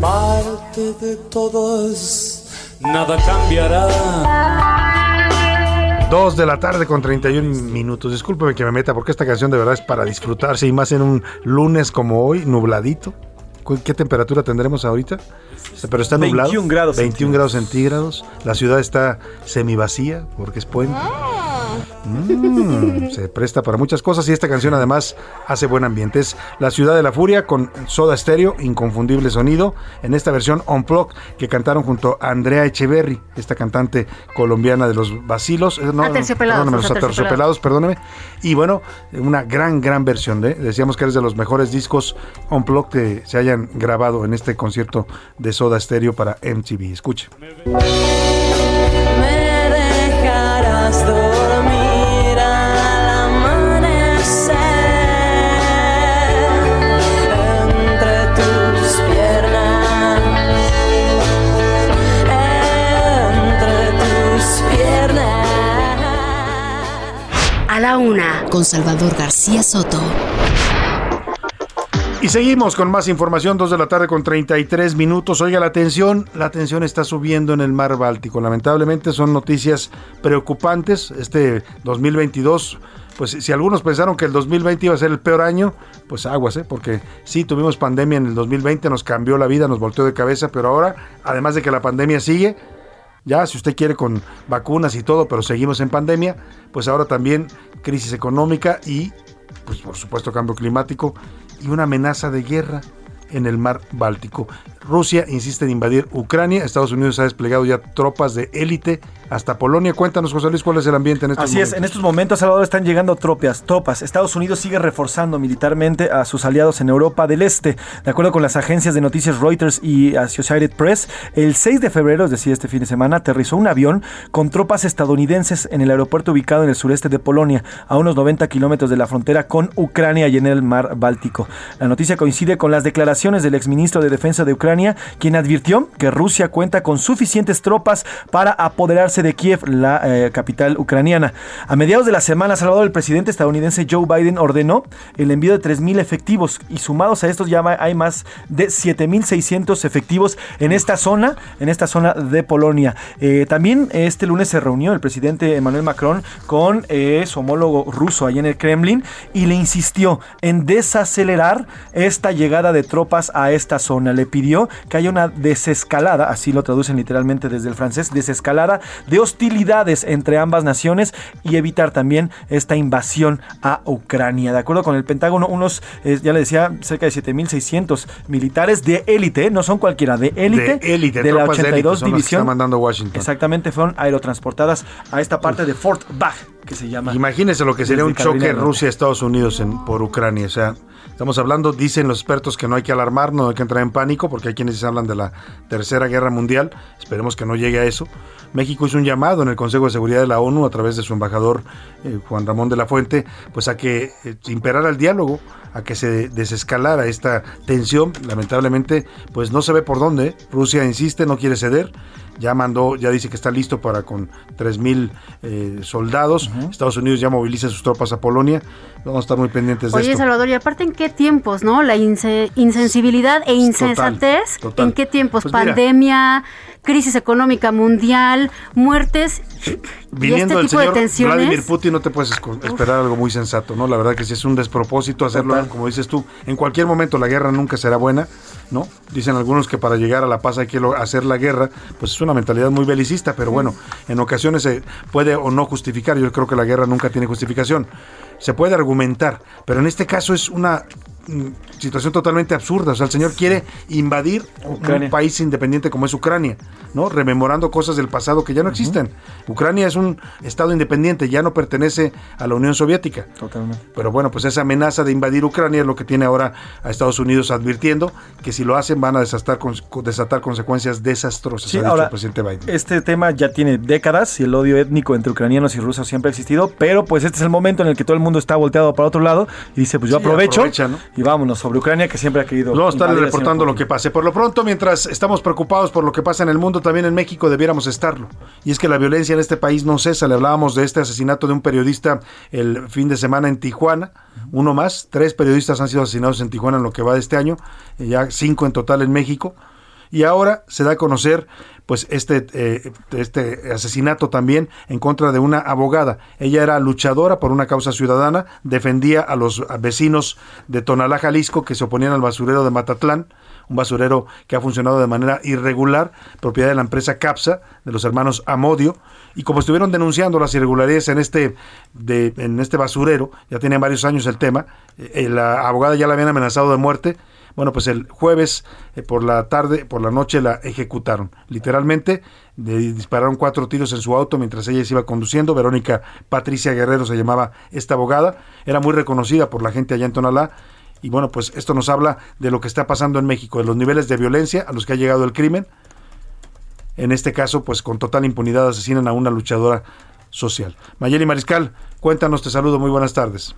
parte de todos. Nada cambiará. Dos de la tarde con 31 minutos. Discúlpeme que me meta porque esta canción de verdad es para disfrutarse y más en un lunes como hoy, nubladito. ¿Cu- ¿Qué temperatura tendremos ahorita? Pero está nublado. 21 grados 21 grados centígrados. La ciudad está semivacía porque es puente. Mm, se presta para muchas cosas y esta canción además hace buen ambiente. Es La Ciudad de la Furia con Soda Stereo, inconfundible sonido, en esta versión Unplugged que cantaron junto a Andrea Echeverry, esta cantante colombiana de los vacilos. eh, no, Aterciopelados, los aterciopelados, perdóneme. Y bueno, una gran, gran versión. Decíamos que es de los mejores discos Unplugged que se hayan grabado en este concierto de Soda Stereo para MTV. Escuche. Salvador García Soto. Y seguimos con más información, 2 de la tarde con 33 minutos. Oiga, la tensión, la tensión está subiendo en el mar Báltico. Lamentablemente son noticias preocupantes. Este 2022, pues si algunos pensaron que el 2020 iba a ser el peor año, pues aguas, ¿eh? porque sí, tuvimos pandemia en el 2020, nos cambió la vida, nos volteó de cabeza, pero ahora, además de que la pandemia sigue, ya si usted quiere con vacunas y todo, pero seguimos en pandemia, pues ahora también crisis económica y, pues por supuesto, cambio climático y una amenaza de guerra en el mar Báltico. Rusia insiste en invadir Ucrania, Estados Unidos ha desplegado ya tropas de élite hasta Polonia. Cuéntanos, José Luis, cuál es el ambiente en estos Así momentos. es, en estos momentos, Salvador, están llegando tropas, tropas. Estados Unidos sigue reforzando militarmente a sus aliados en Europa del Este. De acuerdo con las agencias de noticias Reuters y Associated Press, el 6 de febrero, es decir, este fin de semana, aterrizó un avión con tropas estadounidenses en el aeropuerto ubicado en el sureste de Polonia, a unos 90 kilómetros de la frontera con Ucrania y en el mar Báltico. La noticia coincide con las declaraciones del exministro de Defensa de Ucrania, quien advirtió que Rusia cuenta con suficientes tropas para apoderarse de Kiev, la eh, capital ucraniana. A mediados de la semana, Salvador, el presidente estadounidense Joe Biden ordenó el envío de 3.000 efectivos y sumados a estos ya hay más de 7.600 efectivos en esta zona, en esta zona de Polonia. Eh, también este lunes se reunió el presidente Emmanuel Macron con eh, su homólogo ruso allá en el Kremlin y le insistió en desacelerar esta llegada de tropas a esta zona. Le pidió que haya una desescalada, así lo traducen literalmente desde el francés, desescalada de hostilidades entre ambas naciones y evitar también esta invasión a Ucrania. De acuerdo con el Pentágono, unos, eh, ya le decía, cerca de 7.600 militares de élite, no son cualquiera, de élite, de élite, de la tropas de élite 82 son las que División. está mandando Washington. Exactamente, fueron aerotransportadas a esta parte de Fort Bragg. que se llama. Imagínese lo que sería un choque. Rusia-Estados Unidos en, por Ucrania. O sea, estamos hablando, dicen los expertos que no hay que alarmar, no hay que entrar en pánico, porque hay quienes hablan de la Tercera Guerra Mundial. Esperemos que no llegue a eso. México hizo un llamado en el Consejo de Seguridad de la ONU a través de su embajador eh, Juan Ramón de la Fuente, pues a que eh, imperara el diálogo, a que se desescalara esta tensión. Lamentablemente, pues no se ve por dónde. ¿eh? Rusia insiste, no quiere ceder. Ya mandó, ya dice que está listo para con 3.000 eh, soldados. Estados Unidos ya moviliza sus tropas a Polonia. Vamos a estar muy pendientes de Oye, esto. Salvador, y aparte, ¿en qué tiempos, no? La inse- insensibilidad e insensatez. total. ¿En qué tiempos? Pues mira. Crisis económica mundial, muertes. y Viniendo este del tipo de señor tensiones. Vladimir Putin no te puedes esperar algo muy sensato, ¿no? La verdad que sí es un despropósito hacerlo, como dices tú, en cualquier momento la guerra nunca será buena, ¿no? Dicen algunos que para llegar a la paz hay que hacer la guerra, pues es una mentalidad muy belicista, pero bueno, en ocasiones se puede o no justificar, yo creo que la guerra nunca tiene justificación. Se puede argumentar, pero en este caso es una situación totalmente absurda, o sea, el señor quiere invadir Ucrania. un país independiente como es Ucrania, ¿no? Rememorando cosas del pasado que ya no existen. Ucrania es un estado independiente, ya no pertenece a la Unión Soviética. Totalmente. Pero bueno, pues esa amenaza de invadir Ucrania es lo que tiene ahora a Estados Unidos advirtiendo que si lo hacen van a desatar, con- desatar consecuencias desastrosas, Sí, ha dicho ahora, el presidente Biden. Este tema ya tiene décadas y el odio étnico entre ucranianos y rusos siempre ha existido, pero pues este es el momento en el que todo el mundo está volteado para otro lado y dice, pues yo Sí, aprovecho aprovecha, ¿no? Y vámonos sobre Ucrania que siempre ha querido. Vamos a estar reportando lo que pase. Por lo pronto, mientras estamos preocupados por lo que pasa en el mundo, también en México debiéramos estarlo. Y es que la violencia en este país no cesa. Le hablábamos de este asesinato de un periodista el fin de semana en Tijuana. Uno más. Tres periodistas han sido asesinados en Tijuana en lo que va de este año. eh, Ya cinco en total en México. Y ahora se da a conocer pues este, eh, este asesinato también en contra de una abogada. Ella era luchadora por una causa ciudadana, defendía a los vecinos de Tonalá, Jalisco, que se oponían al basurero de Matatlán, un basurero que ha funcionado de manera irregular, propiedad de la empresa CAPSA, de los hermanos Amodio, y como estuvieron denunciando las irregularidades en este, de, en este basurero, ya tienen varios años el tema, eh, la abogada ya la habían amenazado de muerte, bueno, pues el jueves eh, por la tarde, por la noche la ejecutaron. Literalmente le dispararon cuatro tiros en su auto mientras ella se iba conduciendo. Verónica Patricia Guerrero se llamaba esta abogada. Era muy reconocida por la gente allá en Tonalá. Y bueno, pues esto nos habla de lo que está pasando en México, de los niveles de violencia a los que ha llegado el crimen. En este caso, pues con total impunidad asesinan a una luchadora social. Mayeli Mariscal, cuéntanos, te saludo, muy buenas tardes.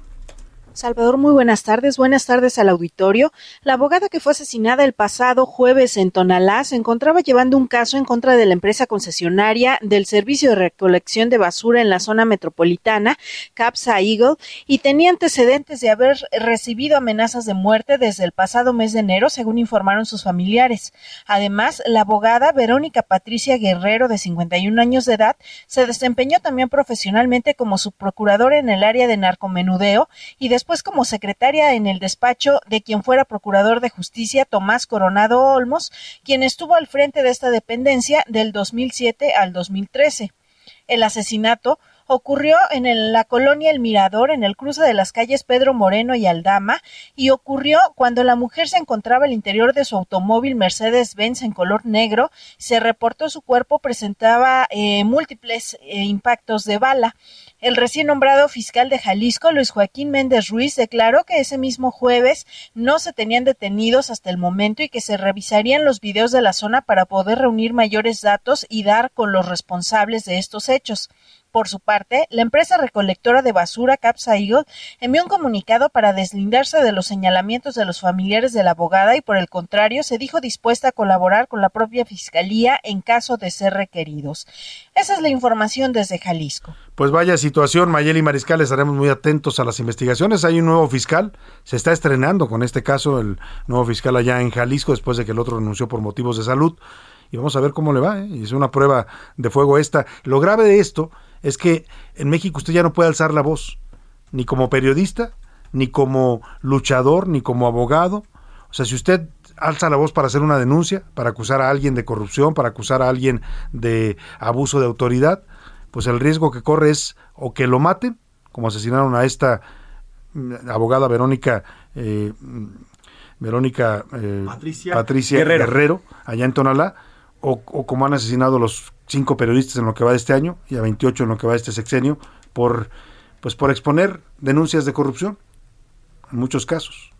Salvador, muy buenas tardes. Buenas tardes al auditorio. La abogada que fue asesinada el pasado jueves en Tonalá se encontraba llevando un caso en contra de la empresa concesionaria del servicio de recolección de basura en la zona metropolitana, Capsa Eagle, y tenía antecedentes de haber recibido amenazas de muerte desde el pasado mes de enero, según informaron sus familiares. Además, la abogada Verónica Patricia Guerrero, de 51 años de edad, se desempeñó también profesionalmente como subprocuradora en el área de narcomenudeo y después como secretaria en el despacho de quien fuera procurador de justicia Tomás Coronado Olmos, quien estuvo al frente de esta dependencia del 2007 al 2013. El asesinato ocurrió en la colonia El Mirador, en el cruce de las calles Pedro Moreno y Aldama, y ocurrió cuando la mujer se encontraba al interior de su automóvil Mercedes-Benz en color negro. Se reportó su cuerpo presentaba eh, múltiples eh, impactos de bala. El recién nombrado fiscal de Jalisco, Luis Joaquín Méndez Ruiz, declaró que ese mismo jueves no se tenían detenidos hasta el momento y que se revisarían los videos de la zona para poder reunir mayores datos y dar con los responsables de estos hechos. Por su parte, la empresa recolectora de basura Capsa Eagle envió un comunicado para deslindarse de los señalamientos de los familiares de la abogada y por el contrario se dijo dispuesta a colaborar con la propia fiscalía en caso de ser requeridos. Esa es la información desde Jalisco. Pues vaya situación, Mayeli Mariscal, estaremos muy atentos a las investigaciones. Hay un nuevo fiscal, se está estrenando con este caso el nuevo fiscal allá en Jalisco después de que el otro renunció por motivos de salud. Y vamos a ver cómo le va. ¿eh? Es una prueba de fuego esta. Lo grave de esto es que en México usted ya no puede alzar la voz, ni como periodista, ni como luchador, ni como abogado. O sea, si usted alza la voz para hacer una denuncia, para acusar a alguien de corrupción, para acusar a alguien de abuso de autoridad, pues el riesgo que corre es o que lo maten, como asesinaron a esta mm, abogada Verónica eh, mm, Verónica eh, Patricia Patricia Guerrero. Guerrero. allá en Tonalá, o, o como han asesinado los cinco periodistas en lo que va de este año y a 28 en lo que va de este sexenio, por, pues por exponer denuncias de corrupción, en muchos casos.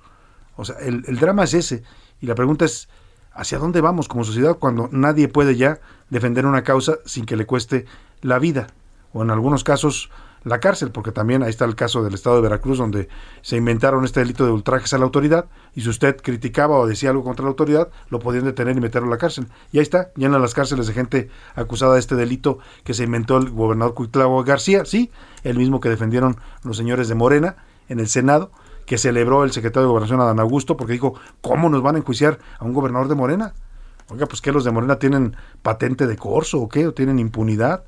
O sea, el, el drama es ese. Y la pregunta es, ¿hacia dónde vamos como sociedad cuando nadie puede ya defender una causa sin que le cueste la vida? O en algunos casos la cárcel, porque también ahí está el caso del estado de Veracruz, donde se inventaron este delito de ultrajes a la autoridad, y si usted criticaba o decía algo contra la autoridad, lo podían detener y meterlo a la cárcel. Y ahí está, llenan las cárceles de gente acusada de este delito que se inventó el gobernador Cuitlavo García, sí, el mismo que defendieron los señores de Morena en el Senado, que celebró el secretario de Gobernación Adán Augusto, porque dijo, ¿cómo nos van a enjuiciar a un gobernador de Morena? Oiga, pues que los de Morena tienen patente de corso o qué, o tienen impunidad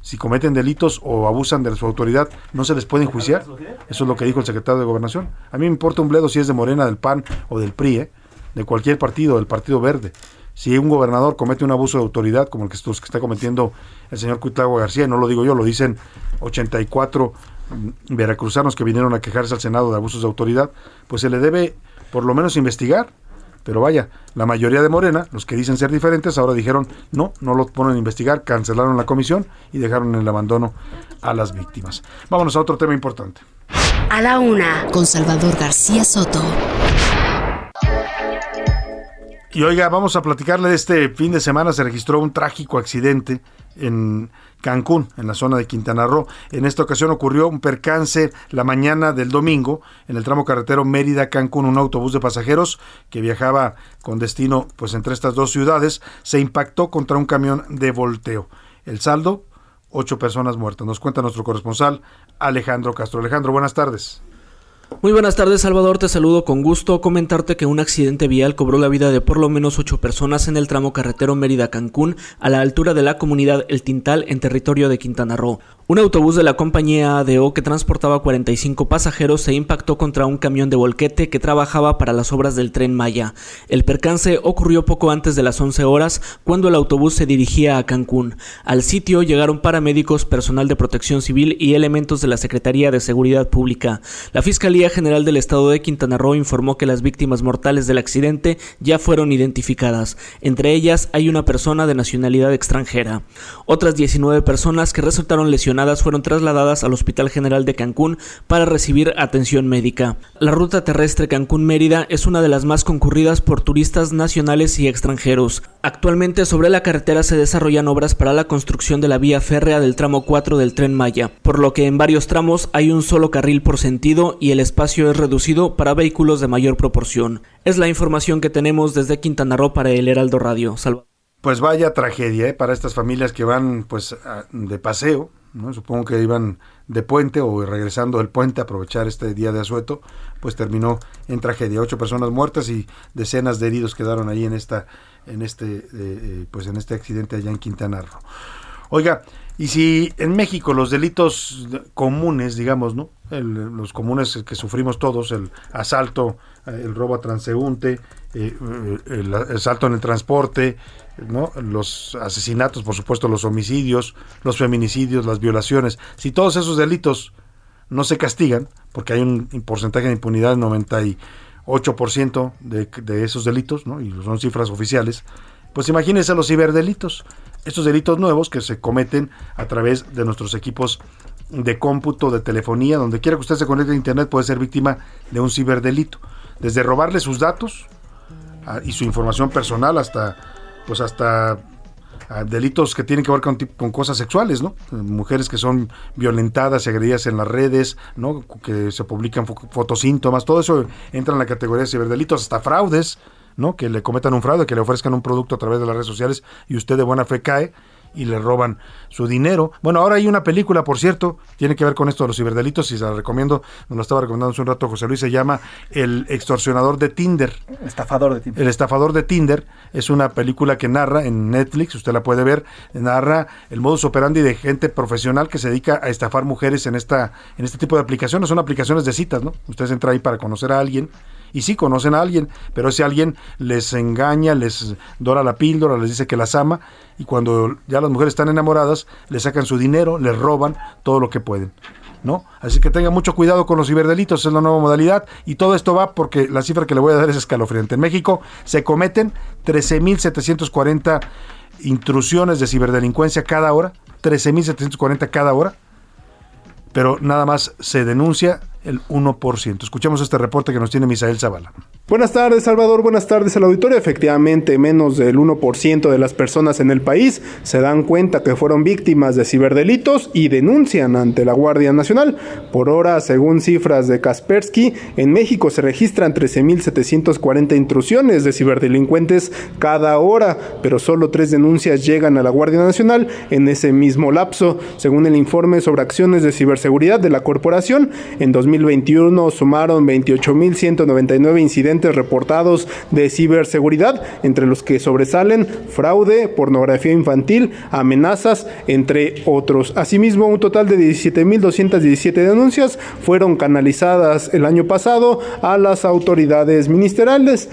si cometen delitos o abusan de su autoridad, no se les puede enjuiciar. Eso es lo que dijo el secretario de Gobernación. A mí me importa un bledo si es de Morena, del PAN o del PRI, ¿eh? de cualquier partido, del Partido Verde. Si un gobernador comete un abuso de autoridad, como el que, que está cometiendo el señor Cuitlago García, y no lo digo yo, lo dicen 84 mm, veracruzanos que vinieron a quejarse al Senado de abusos de autoridad, pues se le debe por lo menos investigar pero vaya, la mayoría de Morena, los que dicen ser diferentes, ahora dijeron no, no lo ponen a investigar, cancelaron la comisión y dejaron en el abandono a las víctimas. Vámonos a otro tema importante. A la una, con Salvador García Soto. Y oiga, vamos a platicarle de este fin de semana. Se registró un trágico accidente en Cancún, en la zona de Quintana Roo. En esta ocasión ocurrió un percance la mañana del domingo en el tramo carretero Mérida-Cancún. Un autobús de pasajeros que viajaba con destino pues entre estas dos ciudades se impactó contra un camión de volteo. El saldo, ocho personas muertas. Nos cuenta nuestro corresponsal Alejandro Castro. Alejandro, buenas tardes. Muy buenas tardes, Salvador. Te saludo con gusto. Comentarte que un accidente vial cobró la vida de por lo menos ocho personas en el tramo carretero Mérida-Cancún, a la altura de la comunidad El Tintal, en territorio de Quintana Roo. Un autobús de la compañía ADO que transportaba 45 pasajeros se impactó contra un camión de volquete que trabajaba para las obras del tren Maya. El percance ocurrió poco antes de las 11 horas cuando el autobús se dirigía a Cancún. Al sitio llegaron paramédicos, personal de protección civil y elementos de la Secretaría de Seguridad Pública. La Fiscalía General del Estado de Quintana Roo informó que las víctimas mortales del accidente ya fueron identificadas. Entre ellas hay una persona de nacionalidad extranjera. Otras 19 personas que resultaron lesionadas fueron trasladadas al Hospital General de Cancún para recibir atención médica. La ruta terrestre Cancún-Mérida es una de las más concurridas por turistas nacionales y extranjeros. Actualmente sobre la carretera se desarrollan obras para la construcción de la vía férrea del tramo 4 del tren Maya, por lo que en varios tramos hay un solo carril por sentido y el espacio es reducido para vehículos de mayor proporción. Es la información que tenemos desde Quintana Roo para el Heraldo Radio. Salva. Pues vaya tragedia ¿eh? para estas familias que van pues de paseo, ¿no? Supongo que iban de puente o regresando del puente a aprovechar este día de asueto, pues terminó en tragedia. Ocho personas muertas y decenas de heridos quedaron ahí en esta, en este, eh, eh, pues en este accidente allá en Quintana Roo. Oiga, y si en México los delitos comunes, digamos, ¿no? El- los comunes que sufrimos todos, el asalto, el robo a transeúnte, eh, eh, el asalto en el transporte. Los asesinatos, por supuesto, los homicidios, los feminicidios, las violaciones, si todos esos delitos no se castigan, porque hay un porcentaje de impunidad del 98% de, de esos delitos, ¿no? y son cifras oficiales, pues imagínense los ciberdelitos, estos delitos nuevos que se cometen a través de nuestros equipos de cómputo, de telefonía, donde quiera que usted se conecte a internet puede ser víctima de un ciberdelito, desde robarle sus datos ah, y su información personal hasta pues hasta ah, delitos que tienen que ver con, con cosas sexuales, ¿no? Mujeres que son violentadas y agredidas en las redes, ¿no? Que se publican fo- fotosíntomas, todo eso entra en la categoría de ciberdelitos, hasta fraudes, ¿no? Que le cometan un fraude, que le ofrezcan un producto a través de las redes sociales y usted de buena fe cae y le roban su dinero. Bueno, ahora hay una película, por cierto, tiene que ver con esto de los ciberdelitos y se la recomiendo, nos la estaba recomendando hace un rato José Luis, se llama El extorsionador de Tinder. Estafador de Tinder. El estafador de Tinder es una película que narra en Netflix, usted la puede ver, narra el modus operandi de gente profesional que se dedica a estafar mujeres en esta en este tipo de aplicaciones, son aplicaciones de citas, ¿no? Ustedes entran ahí para conocer a alguien y sí conocen a alguien, pero ese alguien les engaña, les dora la píldora, les dice que las ama y cuando ya las mujeres están enamoradas, le sacan su dinero, les roban todo lo que pueden. ¿No? Así que tenga mucho cuidado con los ciberdelitos, es la nueva modalidad y todo esto va porque la cifra que le voy a dar es escalofriante. En México se cometen 13.740 intrusiones de ciberdelincuencia cada hora, 13.740 cada hora, pero nada más se denuncia el 1%. Escuchamos este reporte que nos tiene Misael Zavala. Buenas tardes, Salvador. Buenas tardes al auditorio. Efectivamente, menos del 1% de las personas en el país se dan cuenta que fueron víctimas de ciberdelitos y denuncian ante la Guardia Nacional. Por hora, según cifras de Kaspersky, en México se registran 13.740 intrusiones de ciberdelincuentes cada hora, pero solo tres denuncias llegan a la Guardia Nacional en ese mismo lapso, según el informe sobre acciones de ciberseguridad de la corporación. En 2021 sumaron 28.199 incidentes reportados de ciberseguridad, entre los que sobresalen fraude, pornografía infantil, amenazas, entre otros. Asimismo, un total de 17.217 denuncias fueron canalizadas el año pasado a las autoridades ministeriales.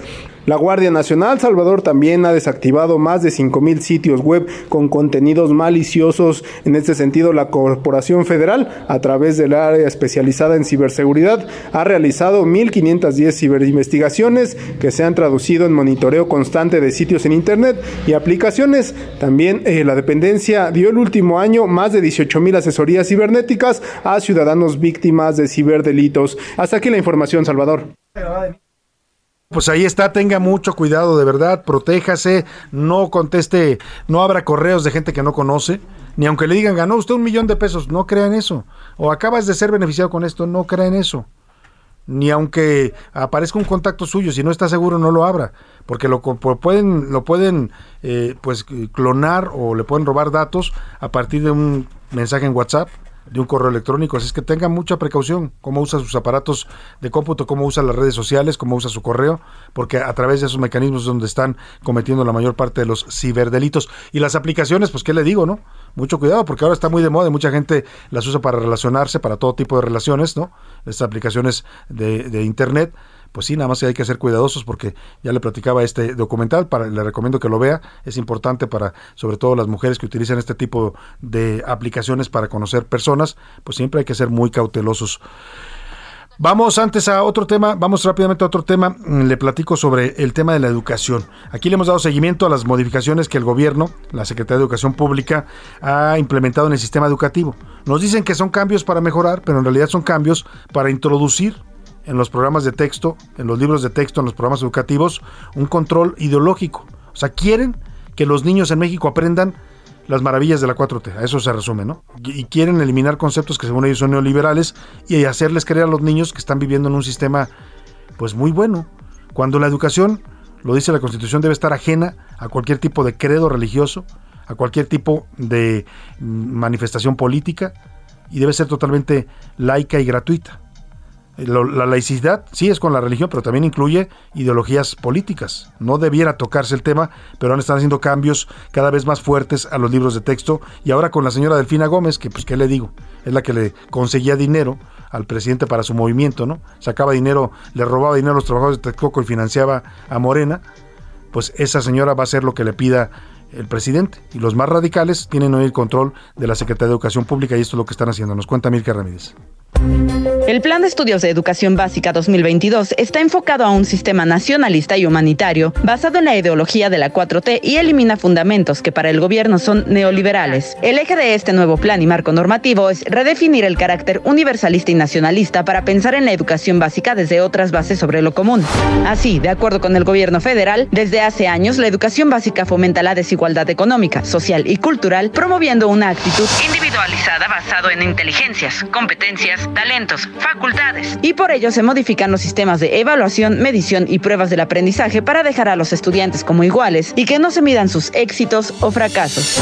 La Guardia Nacional Salvador también ha desactivado más de 5.000 sitios web con contenidos maliciosos. En este sentido, la Corporación Federal, a través del área especializada en ciberseguridad, ha realizado 1.510 ciberinvestigaciones que se han traducido en monitoreo constante de sitios en Internet y aplicaciones. También eh, la dependencia dio el último año más de 18.000 asesorías cibernéticas a ciudadanos víctimas de ciberdelitos. Hasta aquí la información, Salvador. Pues ahí está, tenga mucho cuidado, de verdad, protéjase, no conteste, no abra correos de gente que no conoce, ni aunque le digan, ganó usted un millón de pesos, no crean eso, o acabas de ser beneficiado con esto, no crean eso, ni aunque aparezca un contacto suyo, si no está seguro, no lo abra, porque lo pueden, lo pueden eh, pues clonar o le pueden robar datos a partir de un mensaje en WhatsApp, de un correo electrónico, así es que tenga mucha precaución cómo usa sus aparatos de cómputo, cómo usa las redes sociales, cómo usa su correo, porque a través de esos mecanismos es donde están cometiendo la mayor parte de los ciberdelitos. Y las aplicaciones, pues qué le digo, ¿no? Mucho cuidado, porque ahora está muy de moda y mucha gente las usa para relacionarse, para todo tipo de relaciones, ¿no? Estas aplicaciones de, de internet pues sí, nada más hay que ser cuidadosos porque ya le platicaba este documental, le recomiendo que lo vea, es importante para sobre todo las mujeres que utilizan este tipo de aplicaciones para conocer personas, pues siempre hay que ser muy cautelosos. Vamos antes a otro tema, vamos rápidamente a otro tema, Mm, le platico sobre el tema de la educación. Aquí le hemos dado seguimiento a las modificaciones que el gobierno, la Secretaría de Educación Pública, ha implementado en el sistema educativo. Nos dicen que son cambios para mejorar, pero en realidad son cambios para introducir en los programas de texto, en los libros de texto, en los programas educativos, un control ideológico. O sea, quieren que los niños en México aprendan las maravillas de la 4T, a eso se resume, ¿no? Y quieren eliminar conceptos que según ellos son neoliberales y hacerles creer a los niños que están viviendo en un sistema pues muy bueno, cuando la educación, lo dice la Constitución, debe estar ajena a cualquier tipo de credo religioso, a cualquier tipo de mm, manifestación política y debe ser totalmente laica y gratuita. La laicidad sí es con la religión, pero también incluye ideologías políticas. No debiera tocarse el tema, pero ahora están haciendo cambios cada vez más fuertes a los libros de texto. Y ahora con la señora Delfina Gómez, que pues qué le digo, es la que le conseguía dinero al presidente para su movimiento, ¿no? Sacaba dinero, le robaba dinero a los trabajadores de Texcoco y financiaba a Morena. Pues esa señora va a hacer lo que le pida el presidente. Y los más radicales tienen hoy el control de la Secretaría de Educación Pública y esto es lo que están haciendo. Nos cuenta Mirka Ramírez. El Plan de Estudios de Educación Básica 2022 está enfocado a un sistema nacionalista y humanitario basado en la ideología de la 4T y elimina fundamentos que para el gobierno son neoliberales. El eje de este nuevo plan y marco normativo es redefinir el carácter universalista y nacionalista para pensar en la educación básica desde otras bases sobre lo común. Así, de acuerdo con el gobierno federal, desde hace años la educación básica fomenta la desigualdad económica, social y cultural, promoviendo una actitud individualizada basado en inteligencias, competencias, talentos, facultades. Y por ello se modifican los sistemas de evaluación, medición y pruebas del aprendizaje para dejar a los estudiantes como iguales y que no se midan sus éxitos o fracasos.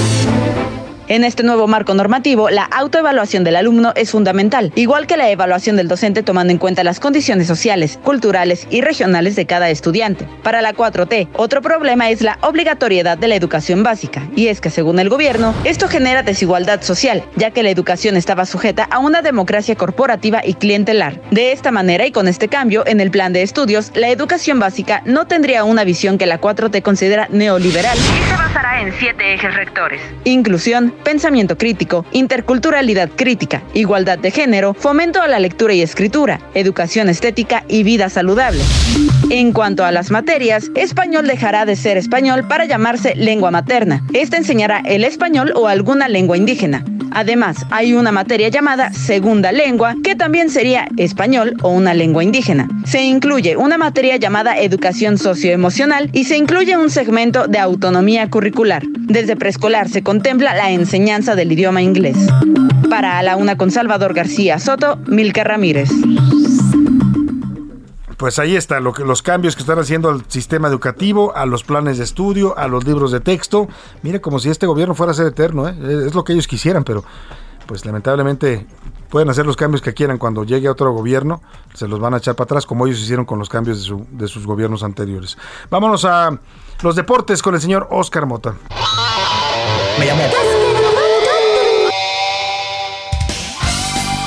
En este nuevo marco normativo, la autoevaluación del alumno es fundamental, igual que la evaluación del docente tomando en cuenta las condiciones sociales, culturales y regionales de cada estudiante. Para la 4T, otro problema es la obligatoriedad de la educación básica, y es que según el gobierno, esto genera desigualdad social, ya que la educación estaba sujeta a una democracia corporativa y clientelar. De esta manera y con este cambio en el plan de estudios, la educación básica no tendría una visión que la 4T considera neoliberal y se basará en siete ejes rectores. Inclusión, pensamiento crítico, interculturalidad crítica, igualdad de género, fomento a la lectura y escritura, educación estética y vida saludable. En cuanto a las materias, español dejará de ser español para llamarse lengua materna. Esta enseñará el español o alguna lengua indígena. Además, hay una materia llamada segunda lengua, que también sería español o una lengua indígena. Se incluye una materia llamada educación socioemocional y se incluye un segmento de autonomía curricular. Desde preescolar se contempla la enseñanza del idioma inglés. Para A la Una con Salvador García Soto, Milka Ramírez. Pues ahí está lo que, los cambios que están haciendo al sistema educativo, a los planes de estudio, a los libros de texto. Mire, como si este gobierno fuera a ser eterno, ¿eh? es lo que ellos quisieran, pero pues lamentablemente pueden hacer los cambios que quieran cuando llegue otro gobierno, se los van a echar para atrás como ellos hicieron con los cambios de, su- de sus gobiernos anteriores. Vámonos a los deportes con el señor Oscar Mota.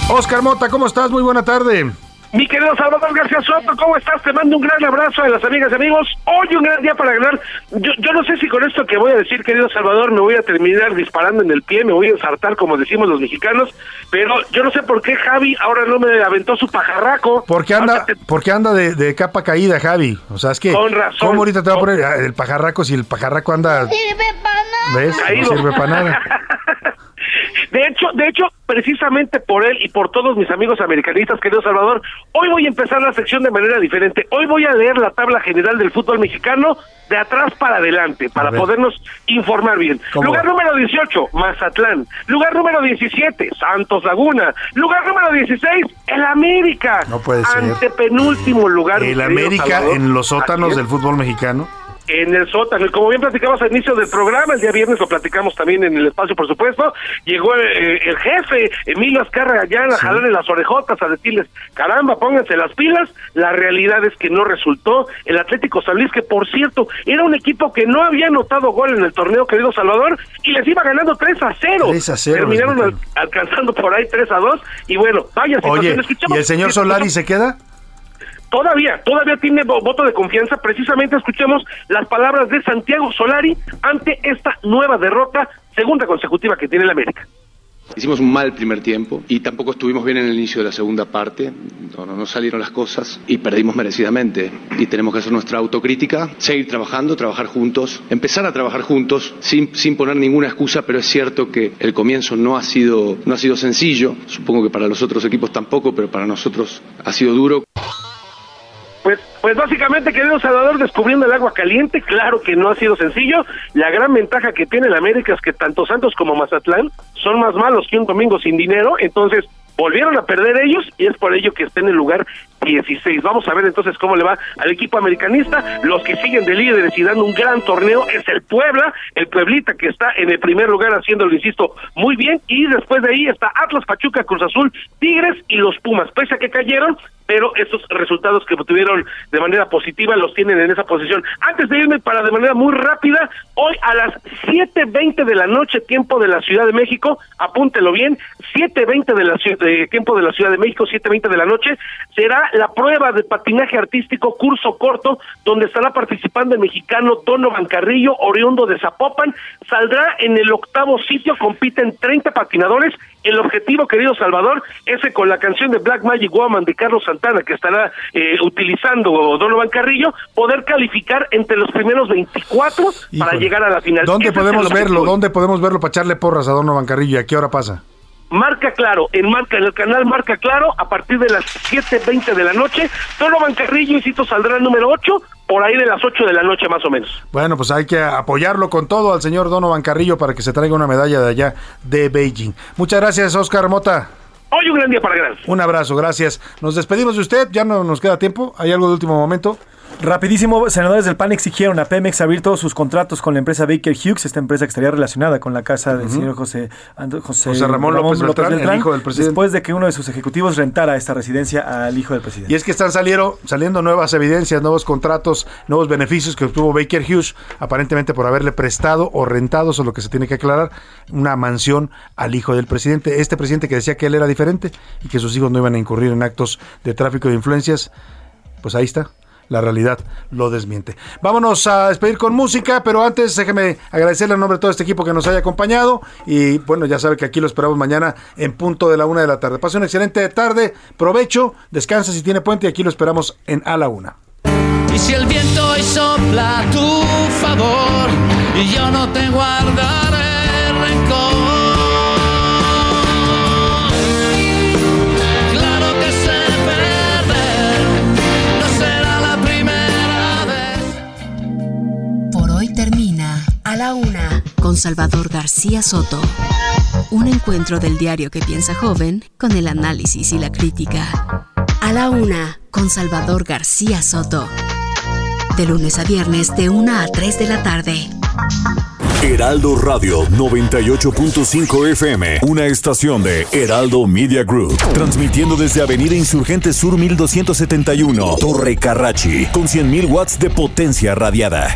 Oscar Mota, ¿cómo estás? Muy buena tarde. Mi querido Salvador García Soto, ¿cómo estás? Te mando un gran abrazo a las amigas y amigos. Hoy un gran día para ganar. Yo, yo no sé si con esto que voy a decir, querido Salvador, me voy a terminar disparando en el pie, me voy a ensartar, como decimos los mexicanos, pero yo no sé por qué Javi ahora no me aventó su pajarraco. Porque anda, porque anda de, de capa caída, Javi. O sea, es que. Con razón. ¿Cómo ahorita te va a poner el pajarraco si el pajarraco anda. ¿Ves? Caído. No sirve para nada. [laughs] De hecho, de hecho, precisamente por él y por todos mis amigos americanistas, querido Salvador, hoy voy a empezar la sección de manera diferente. Hoy voy a leer la tabla general del fútbol mexicano de atrás para adelante, para podernos informar bien. ¿Cómo Lugar número 18, Mazatlán. Lugar número 17, Santos Laguna. Lugar número 16, el América. No puede ser. Antepenúltimo lugar. El América Salvador. en los sótanos del fútbol mexicano. En el sótano. Y como bien platicamos al inicio del programa, el día viernes lo platicamos también en el espacio, por supuesto, llegó eh, el jefe, Emilio Azcarra Gallán, a jalarle las orejotas, a decirles, caramba, pónganse las pilas. La realidad es que no resultó. El Atlético San Luis, que por cierto, era un equipo que no había anotado gol en el torneo, querido Salvador, y les iba ganando 3 a 0. 3 a 0 Terminaron al- alcanzando por ahí 3 a 2. Y bueno, vaya situación. Oye, ¿y el señor Solari se queda? Todavía, todavía tiene vo- voto de confianza. Precisamente escuchemos las palabras de Santiago Solari ante esta nueva derrota, segunda consecutiva que tiene el América. Hicimos un mal primer tiempo y tampoco estuvimos bien en el inicio de la segunda parte. No, no salieron las cosas y perdimos merecidamente. Y tenemos que hacer nuestra autocrítica, seguir trabajando, trabajar juntos, empezar a trabajar juntos sin, sin poner ninguna excusa, pero es cierto que el comienzo no ha, sido, no ha sido sencillo. Supongo que para los otros equipos tampoco, pero para nosotros ha sido duro. Pues, básicamente, querido Salvador, descubriendo el agua caliente, claro que no ha sido sencillo. La gran ventaja que tiene el América es que tanto Santos como Mazatlán son más malos que un domingo sin dinero, entonces volvieron a perder ellos y es por ello que está en el lugar 16. Vamos a ver entonces cómo le va al equipo americanista. Los que siguen de líderes y dando un gran torneo es el Puebla, el Pueblita que está en el primer lugar haciéndolo, insisto, muy bien. Y después de ahí está Atlas, Pachuca, Cruz Azul, Tigres y los Pumas. Pese a que cayeron, pero estos resultados que obtuvieron de manera positiva los tienen en esa posición. Antes de irme para de manera muy rápida, hoy a las 7.20 de la noche, tiempo de la Ciudad de México, apúntelo bien, 7.20 de la de tiempo de la Ciudad de México, 7.20 de la noche, será la prueba de patinaje artístico curso corto, donde estará participando el mexicano Donovan Carrillo, oriundo de Zapopan, saldrá en el octavo sitio, compiten 30 patinadores, el objetivo, querido Salvador, ese con la canción de Black Magic Woman de Carlos Santana que estará eh, utilizando Donovan Carrillo, poder calificar entre los primeros 24 para llegar a la final. ¿Dónde Ese es podemos verlo? ¿Dónde podemos verlo para echarle porras a Donovan Carrillo? ¿Y a qué hora pasa? Marca Claro, en marca en el canal Marca Claro, a partir de las 7.20 de la noche, Donovan Carrillo, insisto, saldrá el número 8, por ahí de las 8 de la noche más o menos. Bueno, pues hay que apoyarlo con todo al señor Donovan Carrillo para que se traiga una medalla de allá de Beijing. Muchas gracias, Oscar Mota. Hoy un gran día para ganar. Un abrazo, gracias. Nos despedimos de usted, ya no nos queda tiempo. ¿Hay algo de último momento? Rapidísimo, senadores del PAN exigieron a Pemex abrir todos sus contratos con la empresa Baker Hughes, esta empresa que estaría relacionada con la casa del Ujú. señor José, José, José Ramón López Beltrán, el hijo del presidente. después de que uno de sus ejecutivos rentara esta residencia al hijo del presidente. Y es que están saliendo, saliendo nuevas evidencias, nuevos contratos, nuevos beneficios que obtuvo Baker Hughes, aparentemente por haberle prestado o rentado, eso es lo que se tiene que aclarar, una mansión al hijo del presidente. Este presidente que decía que él era diferente y que sus hijos no iban a incurrir en actos de tráfico de influencias, pues ahí está. La realidad lo desmiente. Vámonos a despedir con música, pero antes déjeme agradecerle en nombre de todo este equipo que nos haya acompañado. Y bueno, ya sabe que aquí lo esperamos mañana en punto de la una de la tarde. Pase una excelente tarde, provecho, descansa si tiene puente y aquí lo esperamos en A la Una. Y si el viento hoy sopla tu favor y yo no te guardaré con Salvador García Soto. Un encuentro del diario que piensa joven con el análisis y la crítica. A la Una con Salvador García Soto. De lunes a viernes de 1 a 3 de la tarde. Heraldo Radio 98.5 FM, una estación de Heraldo Media Group, transmitiendo desde Avenida Insurgente Sur 1271, Torre Carrachi, con 100.000 watts de potencia radiada.